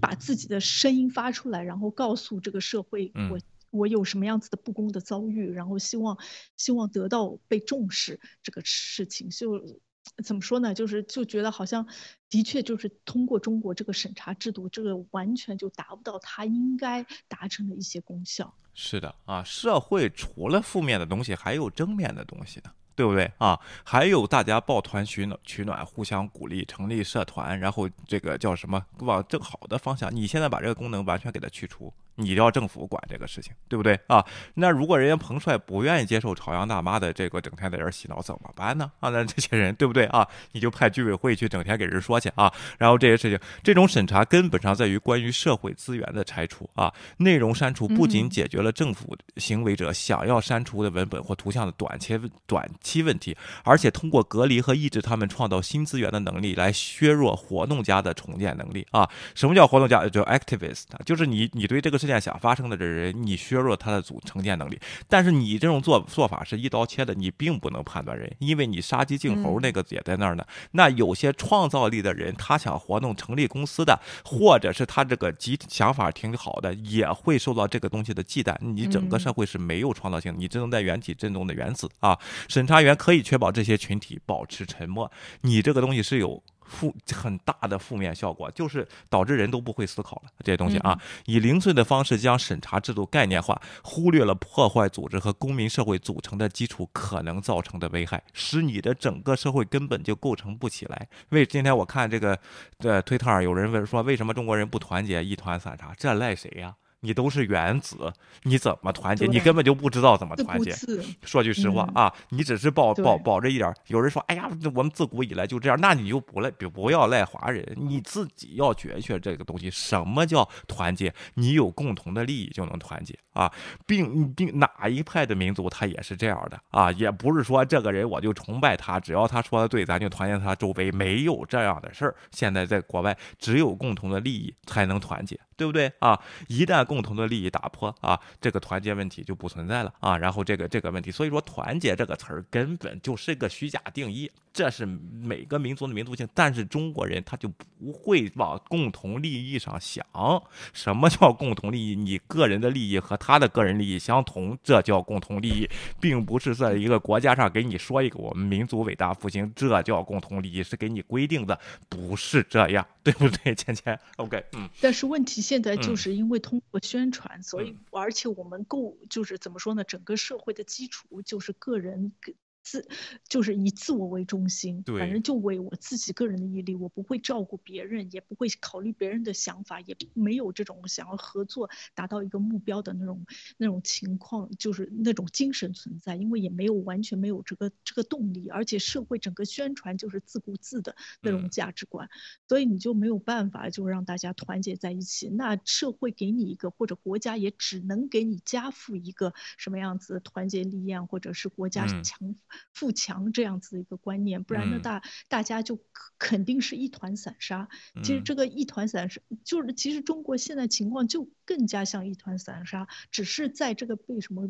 把自己的声音发出来，然后告诉这个社会，我我有什么样子的不公的遭遇，然后希望希望得到被重视这个事情。就。怎么说呢？就是就觉得好像，的确就是通过中国这个审查制度，这个完全就达不到它应该达成的一些功效。是的啊，社会除了负面的东西，还有正面的东西呢，对不对啊？还有大家抱团取暖、取暖，互相鼓励，成立社团，然后这个叫什么往正好的方向。你现在把这个功能完全给它去除。你要政府管这个事情，对不对啊？那如果人家彭帅不愿意接受朝阳大妈的这个整天在这洗脑怎么办呢？啊，那这些人对不对啊？你就派居委会去整天给人说去啊。然后这些事情，这种审查根本上在于关于社会资源的拆除啊，内容删除不仅解决了政府行为者想要删除的文本或图像的短期短期问题，而且通过隔离和抑制他们创造新资源的能力，来削弱活动家的重建能力啊。什么叫活动家？叫 activist，就是你你对这个事。件想发生的这人，你削弱他的组成建能力。但是你这种做做法是一刀切的，你并不能判断人，因为你杀鸡儆猴那个也在那儿呢。那有些创造力的人，他想活动成立公司的，或者是他这个集想法挺好的，也会受到这个东西的忌惮。你整个社会是没有创造性，你只能在原体震动的原子啊。审查员可以确保这些群体保持沉默。你这个东西是有。负很大的负面效果，就是导致人都不会思考了这些东西啊。以零碎的方式将审查制度概念化，忽略了破坏组织和公民社会组成的基础可能造成的危害，使你的整个社会根本就构成不起来。为今天我看这个呃推特上有人问说，为什么中国人不团结，一团散沙？这赖谁呀？你都是原子，你怎么团结？你根本就不知道怎么团结。说句实话啊，你只是保保保着一点。有人说，哎呀，我们自古以来就这样，那你就不赖，不要赖华人，你自己要觉学这个东西。什么叫团结？你有共同的利益就能团结啊，并并哪一派的民族他也是这样的啊，也不是说这个人我就崇拜他，只要他说的对，咱就团结他周围，没有这样的事儿。现在在国外，只有共同的利益才能团结。对不对啊？一旦共同的利益打破啊，这个团结问题就不存在了啊。然后这个这个问题，所以说团结这个词儿根本就是个虚假定义，这是每个民族的民族性。但是中国人他就不会往共同利益上想。什么叫共同利益？你个人的利益和他的个人利益相同，这叫共同利益，并不是在一个国家上给你说一个我们民族伟大复兴，这叫共同利益，是给你规定的，不是这样，[laughs] 对不对？芊芊，OK，嗯。但是问题。现在就是因为通过宣传，所以而且我们够就是怎么说呢？整个社会的基础就是个人。自就是以自我为中心，反正就为我自己个人的毅力，我不会照顾别人，也不会考虑别人的想法，也没有这种想要合作达到一个目标的那种那种情况，就是那种精神存在，因为也没有完全没有这个这个动力，而且社会整个宣传就是自顾自的那种价值观，所以你就没有办法就让大家团结在一起。那社会给你一个，或者国家也只能给你加附一个什么样子团结力量，或者是国家强。富强这样子的一个观念，不然呢大大家就肯定是一团散沙。其实这个一团散沙，就是其实中国现在情况就更加像一团散沙，只是在这个被什么。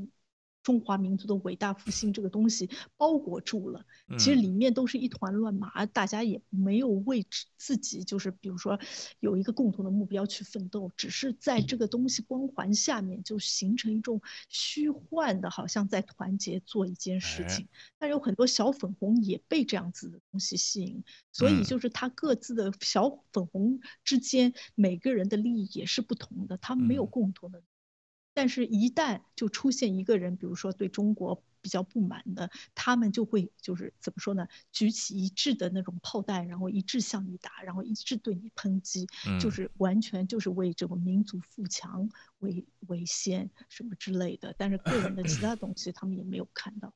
中华民族的伟大复兴这个东西包裹住了，其实里面都是一团乱麻，大家也没有为自己就是比如说有一个共同的目标去奋斗，只是在这个东西光环下面就形成一种虚幻的，好像在团结做一件事情。但有很多小粉红也被这样子的东西吸引，所以就是他各自的小粉红之间每个人的利益也是不同的，他们没有共同的。但是，一旦就出现一个人，比如说对中国比较不满的，他们就会就是怎么说呢？举起一致的那种炮弹，然后一致向你打，然后一致对你抨击，就是完全就是为这个民族富强为为先什么之类的。但是个人的其他东西，他们也没有看到。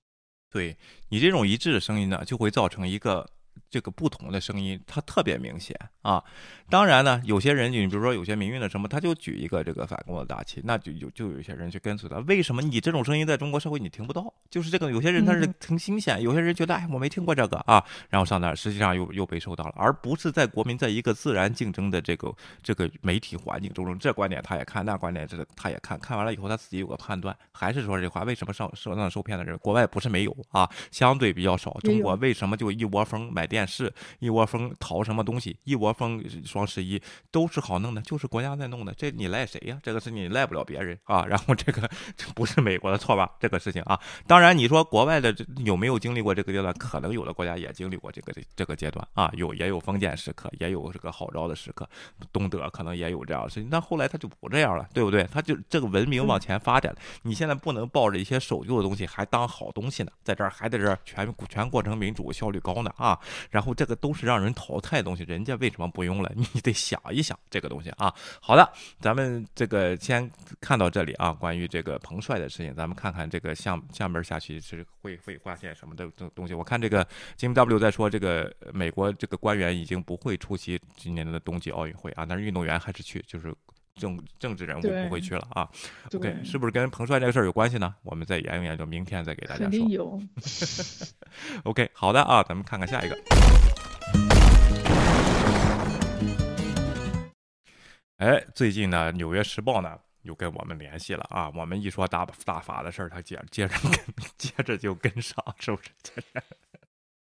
对你这种一致的声音呢，就会造成一个。这个不同的声音，它特别明显啊。当然呢，有些人，你比如说有些民运的什么，他就举一个这个反共的大旗，那就有就有一些人去跟随他。为什么你这种声音在中国社会你听不到？就是这个有些人他是挺新鲜，有些人觉得哎我没听过这个啊，然后上那实际上又又被受到了，而不是在国民在一个自然竞争的这个这个媒体环境中，这观点他也看，那观点这他也看，看完了以后他自己有个判断，还是说这话，为什么上上当受骗的人国外不是没有啊？相对比较少，中国为什么就一窝蜂买？电视一窝蜂淘什么东西，一窝蜂双十一都是好弄的，就是国家在弄的，这你赖谁呀？这个是你赖不了别人啊。然后这个这不是美国的错吧？这个事情啊，当然你说国外的有没有经历过这个阶段？可能有的国家也经历过这个这个阶段啊，有也有封建时刻，也有这个号召的时刻。东德可能也有这样的事情，但后来他就不这样了，对不对？他就这个文明往前发展，你现在不能抱着一些守旧的东西还当好东西呢，在这儿还在这儿全全过程民主效率高呢啊。然后这个都是让人淘汰的东西，人家为什么不用了？[laughs] 你得想一想这个东西啊。好的，咱们这个先看到这里啊。关于这个彭帅的事情，咱们看看这个下下面下去是会会发现什么的东东西。我看这个 Jim W 在说，这个美国这个官员已经不会出席今年的冬季奥运会啊，但是运动员还是去，就是政政治人物不会去了啊。OK，是不是跟彭帅这个事儿有关系呢？我们再研究研究，明天再给大家说。肯定有。OK，好的啊，咱们看看下一个。哎，最近呢，《纽约时报》呢又跟我们联系了啊。我们一说大大法的事儿，他接接着跟 [laughs] 接着就跟上，是不是？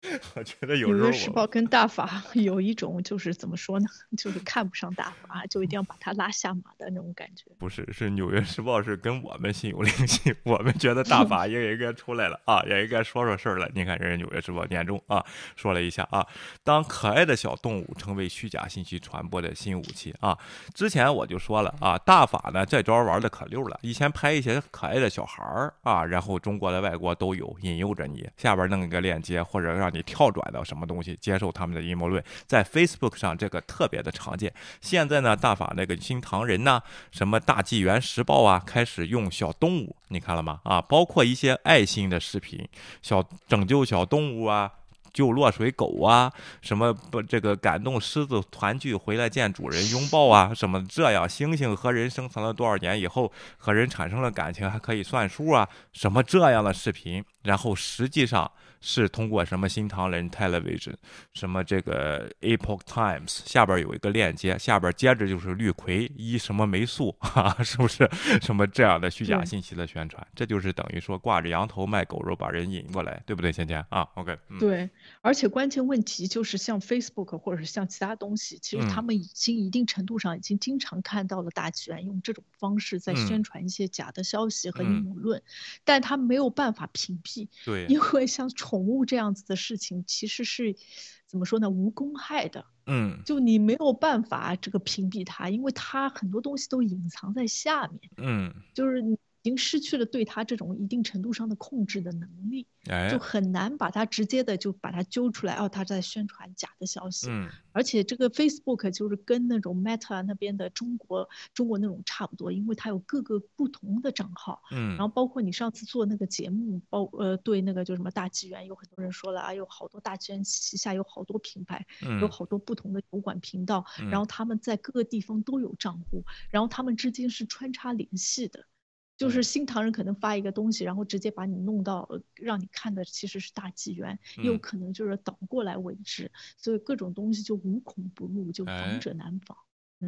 [laughs] 我觉得有时候《纽约时报》跟大法 [laughs] 有一种就是怎么说呢，[laughs] 就是看不上大法，就一定要把他拉下马的那种感觉。不是，是《纽约时报》是跟我们心有灵犀，我们觉得大法也应该出来了啊，也应该说说事儿了。你看，人家《纽约时报》年终啊，说了一下啊，当可爱的小动物成为虚假信息传播的新武器啊。之前我就说了啊，大法呢这招玩的可溜了，以前拍一些可爱的小孩儿啊，然后中国的外国都有引诱着你，下边弄一个链接或者让。你跳转到什么东西，接受他们的阴谋论，在 Facebook 上这个特别的常见。现在呢，大法那个新唐人呐，什么大纪元时报啊，开始用小动物，你看了吗？啊，包括一些爱心的视频，小拯救小动物啊。救落水狗啊，什么不这个感动狮子团聚回来见主人拥抱啊，什么这样猩猩和人生存了多少年以后和人产生了感情还可以算数啊，什么这样的视频，然后实际上是通过什么新唐人 Television，什么这个 Epoch Times 下边有一个链接，下边接着就是绿葵一什么霉素 [laughs] 啊，是不是什么这样的虚假信息的宣传？这就是等于说挂着羊头卖狗肉把人引过来，对不对，芊芊啊？OK，对。而且关键问题就是像 Facebook 或者是像其他东西，其实他们已经一定程度上已经经常看到了大纪元用这种方式在宣传一些假的消息和阴谋论，但他没有办法屏蔽。对，因为像 [laughs] 宠物这样子的事情，其实是怎么说呢？无公害的。嗯，就你没有办法这个屏蔽它，因为它很多东西都隐藏在下面。嗯，就是经失去了对他这种一定程度上的控制的能力，就很难把他直接的就把他揪出来。哦，他在宣传假的消息。嗯，而且这个 Facebook 就是跟那种 Meta 那边的中国中国那种差不多，因为它有各个不同的账号。嗯，然后包括你上次做那个节目，包呃对那个就什么大纪元，有很多人说了啊，有好多大纪元旗下有好多品牌，有好多不同的油管频道，然后他们在各个地方都有账户，然后他们之间是穿插联系的。就是新唐人可能发一个东西，然后直接把你弄到让你看的其实是大纪元，也有可能就是倒过来为之，所以各种东西就无孔不入，就防者难防。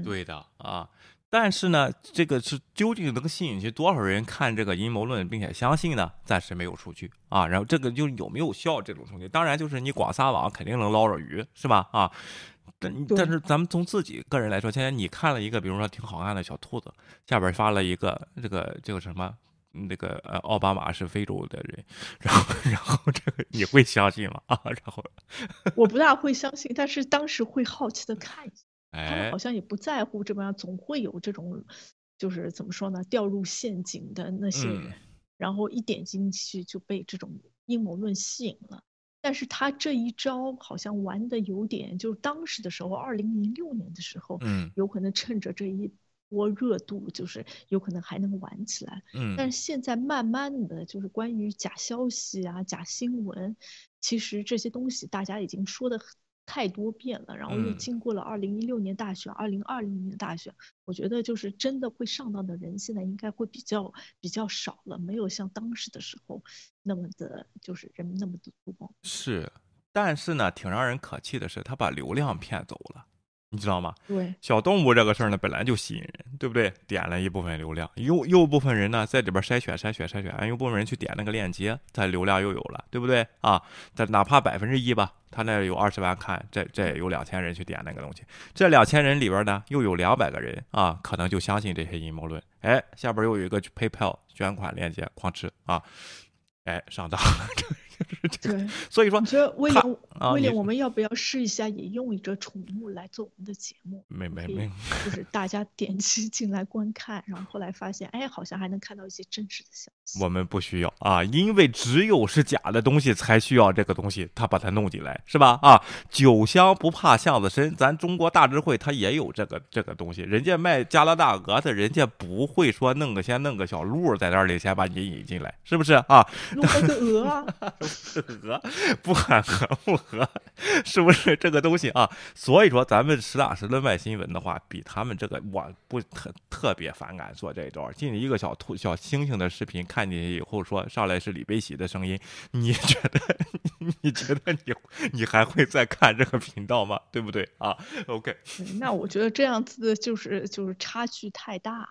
对的啊，但是呢，这个是究竟能吸引去多少人看这个阴谋论并且相信呢？暂时没有数据啊。然后这个就有没有效这种东西，当然就是你广撒网肯定能捞着鱼，是吧？啊。但但是咱们从自己个人来说，现在你看了一个，比如说挺好看的小兔子，下边发了一个这个这个什么，那个呃奥巴马是非洲的人，然后 [laughs] 然后这个你会相信吗？啊，然后 [laughs] 我不大会相信，但是当时会好奇的看一下，他们好像也不在乎这边总会有这种就是怎么说呢，掉入陷阱的那些人，然后一点进去就被这种阴谋论吸引了。但是他这一招好像玩的有点，就是当时的时候，二零零六年的时候，嗯，有可能趁着这一波热度，就是有可能还能玩起来，嗯。但是现在慢慢的就是关于假消息啊、假新闻，其实这些东西大家已经说的很。太多遍了，然后又经过了二零一六年大选、二零二零年大选，我觉得就是真的会上当的人，现在应该会比较比较少了，没有像当时的时候那么的，就是人那么的多。是，但是呢，挺让人可气的是，他把流量骗走了。你知道吗？对，小动物这个事儿呢，本来就吸引人，对不对？点了一部分流量，又又部分人呢在里边筛选筛选筛选，又部分人去点那个链接，它流量又有了，对不对啊？它哪怕百分之一吧，他那有二十万看，这这有两千人去点那个东西，这两千人里边呢，又有两百个人啊，可能就相信这些阴谋论。哎，下边又有一个 PayPal 捐款链接，哐吃啊，哎，上当了。对，所以说，我觉得威廉，威廉，我们要不要试一下，也用一个宠物来做我们的节目？没没没，就是 [laughs] 大家点击进来观看，然后后来发现，哎，好像还能看到一些真实的消息。我们不需要啊，因为只有是假的东西才需要这个东西，他把它弄进来，是吧？啊，酒香不怕巷子深，咱中国大智慧它也有这个这个东西，人家卖加拿大鹅的，人家不会说弄个先弄个小鹿在那里先把你引进来，是不是啊？弄个鹅啊。[laughs] 合 [laughs] 不喊合不合，是不是这个东西啊？所以说，咱们实打实的卖新闻的话，比他们这个我不特特别反感做这一招。进一个小兔小星星的视频，看进去以后说上来是李贝喜的声音，你觉得 [laughs] 你觉得你你还会再看这个频道吗？对不对啊？OK，那我觉得这样子就是就是差距太大，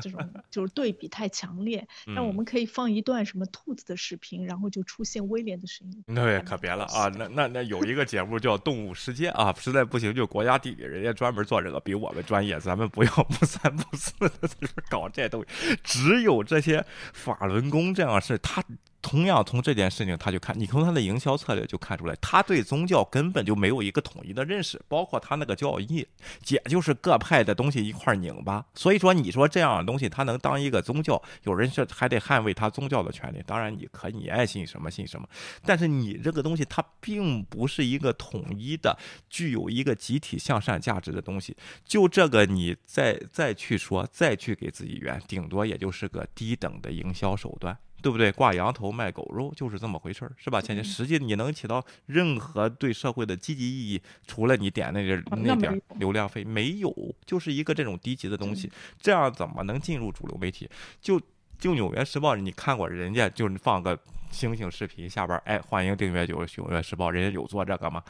这种就是对比太强烈。那我们可以放一段什么兔子的视频，然后就出现威廉的声音。那也可别了啊！那那那有一个节目叫《动物世界》啊，实在不行就国家地理，人家专门做这个，比我们专业。咱们不要不三不四的在这搞这东西，只有这些法轮功这样事，他。同样从这件事情，他就看你从他的营销策略就看出来，他对宗教根本就没有一个统一的认识，包括他那个教义，也就是各派的东西一块拧巴。所以说，你说这样的东西，他能当一个宗教？有人是还得捍卫他宗教的权利。当然，你可你爱信什么信什么，但是你这个东西，它并不是一个统一的、具有一个集体向善价值的东西。就这个，你再再去说，再去给自己圆，顶多也就是个低等的营销手段。对不对？挂羊头卖狗肉就是这么回事儿，是吧？倩倩，实际你能起到任何对社会的积极意义，除了你点那个那点流量费，没有，就是一个这种低级的东西，这样怎么能进入主流媒体？就就《纽约时报》，你看过人家就是放个。星星视频下边，哎，欢迎订阅《九九月时报》，人家有做这个吗？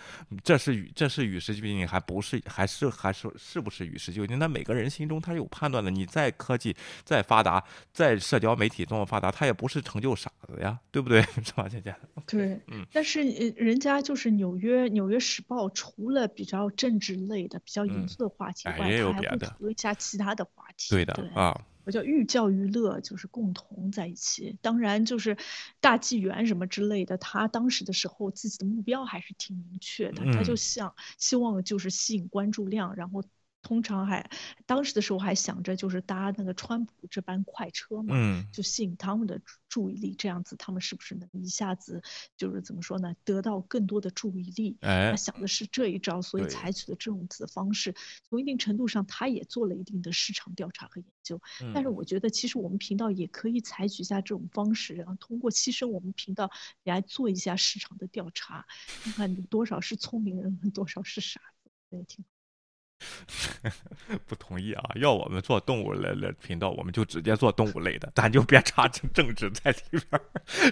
这是与这是与时俱进，还不是还是还是是不是与时俱进？那每个人心中他是有判断的。你再科技再发达，在社交媒体这么发达，他也不是成就傻子呀，对不对？[laughs] 是吧，姐姐？对，嗯。但是人家就是纽约《纽约时报》，除了比较政治类的、比较严肃的话题外，他还会谈一下其他的话题。对的啊。我叫寓教于乐，就是共同在一起。当然，就是大纪元什么之类的，他当时的时候自己的目标还是挺明确的，他就想希望就是吸引关注量，然后。通常还当时的时候还想着就是搭那个川普这班快车嘛，就吸引他们的注意力，这样子他们是不是能一下子就是怎么说呢，得到更多的注意力？他想的是这一招，所以采取的这种子方式，从一定程度上他也做了一定的市场调查和研究。但是我觉得其实我们频道也可以采取一下这种方式，然后通过牺牲我们频道来做一下市场的调查，看看多少是聪明人，多少是傻子，也挺。[laughs] 不同意啊！要我们做动物类的频道，我们就直接做动物类的，[laughs] 咱就别插政政治在里边，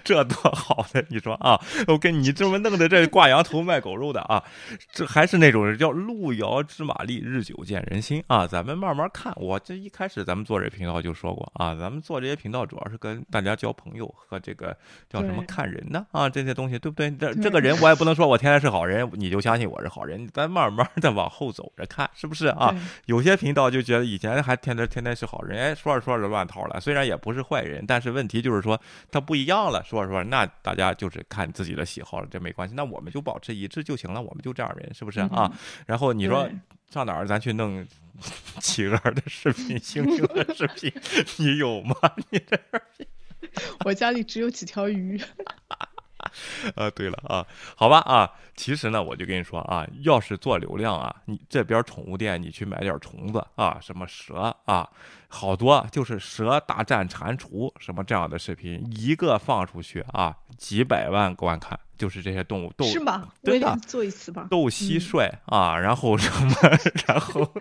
这多好的！你说啊？我跟你这么弄的，这挂羊头卖狗肉的啊，[laughs] 这还是那种叫路遥知马力，日久见人心啊！咱们慢慢看。我这一开始咱们做这频道就说过啊，咱们做这些频道主要是跟大家交朋友和这个叫什么看人呢啊，这些东西对不对？这这个人我也不能说我天天是好人，你就相信我是好人，咱慢慢的往后走着看。是不是啊？有些频道就觉得以前还天天天天是好人，哎，说着说着乱套了。虽然也不是坏人，但是问题就是说他不一样了。说着说着，那大家就是看自己的喜好了，这没关系。那我们就保持一致就行了，我们就这样人，是不是啊？然后你说上哪儿咱去弄 [laughs] 企鹅的视频、猩猩的视频？你有吗？你这我家里只有几条鱼。[laughs] 啊，对了啊，好吧啊，其实呢，我就跟你说啊，要是做流量啊，你这边宠物店你去买点虫子啊，什么蛇啊，好多就是蛇大战蟾蜍什么这样的视频，一个放出去啊，几百万观看。就是这些动物斗是吗？[laughs] 对的，做一次吧。斗蟋蟀啊，然后什么，[laughs] 然后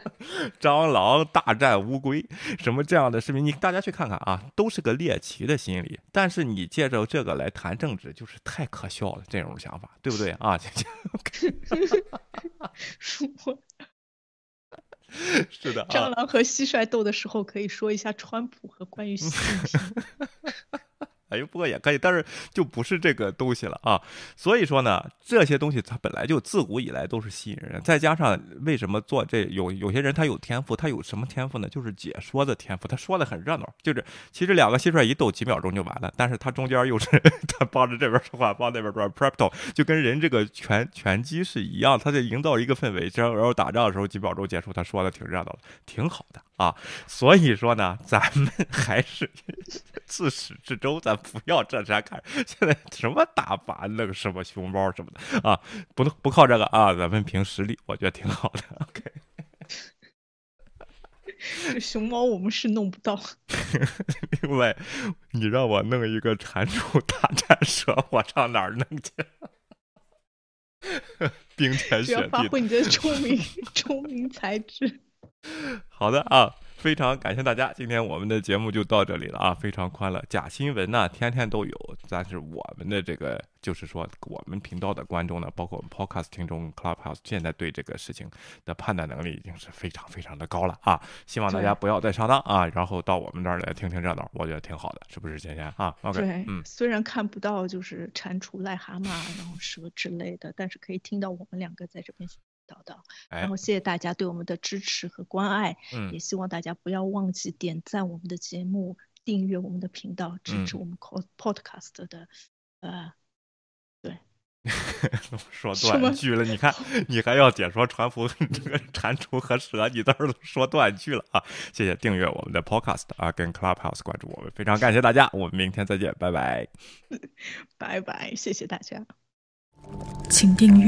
蟑螂大战乌龟，什么这样的视频，你大家去看看啊，都是个猎奇的心理。但是你借着这个来谈政治，就是太可笑了，这种想法，对不对啊？[laughs] 姐姐，是的。蟑螂和蟋蟀斗的时候，可以说一下川普和关于习近平。哎呦，不过也可以，但是就不是这个东西了啊。所以说呢，这些东西它本来就自古以来都是吸引人。再加上为什么做这有有些人他有天赋，他有什么天赋呢？就是解说的天赋。他说的很热闹，就是其实两个蟋蟀一斗几秒钟就完了，但是他中间又是他帮着这边说话，帮那边说 prepto，就跟人这个拳拳击是一样，他在营造一个氛围。然后打仗的时候几秒钟结束，他说的挺热闹的，挺好的啊。所以说呢，咱们 [laughs] 还是 [laughs] 自始至终咱。不要这啥看，现在什么打靶，那个什么熊猫什么的啊，不不靠这个啊，咱们凭实力，我觉得挺好的。OK，[laughs] 熊猫我们是弄不到。另外，你让我弄一个蟾蜍大战蛇，我上哪儿弄去？冰天雪地，发挥你的聪明聪明才智。[laughs] 好的啊。非常感谢大家，今天我们的节目就到这里了啊！非常欢乐，假新闻呢天天都有，但是我们的这个就是说，我们频道的观众呢，包括我们 Podcast 听众 Clubhouse，现在对这个事情的判断能力已经是非常非常的高了啊！希望大家不要再上当啊，然后到我们这儿来听听热闹，我觉得挺好的，是不是，芊芊啊？OK，对，嗯，虽然看不到就是蟾蜍、癞蛤蟆、然后蛇之类的，但是可以听到我们两个在这边。找到，然后谢谢大家对我们的支持和关爱，嗯，也希望大家不要忘记点赞我们的节目，订阅我们的频道，支持我们 podcast 的，呃，对，[laughs] 说断句了，你看你还要解说传福这个 [laughs] 蟾蜍和蛇，你倒是说断句了啊！谢谢订阅我们的 podcast 啊，跟 clubhouse 关注我们，非常感谢大家，我们明天再见，拜拜，[laughs] 拜拜，谢谢大家，请订阅。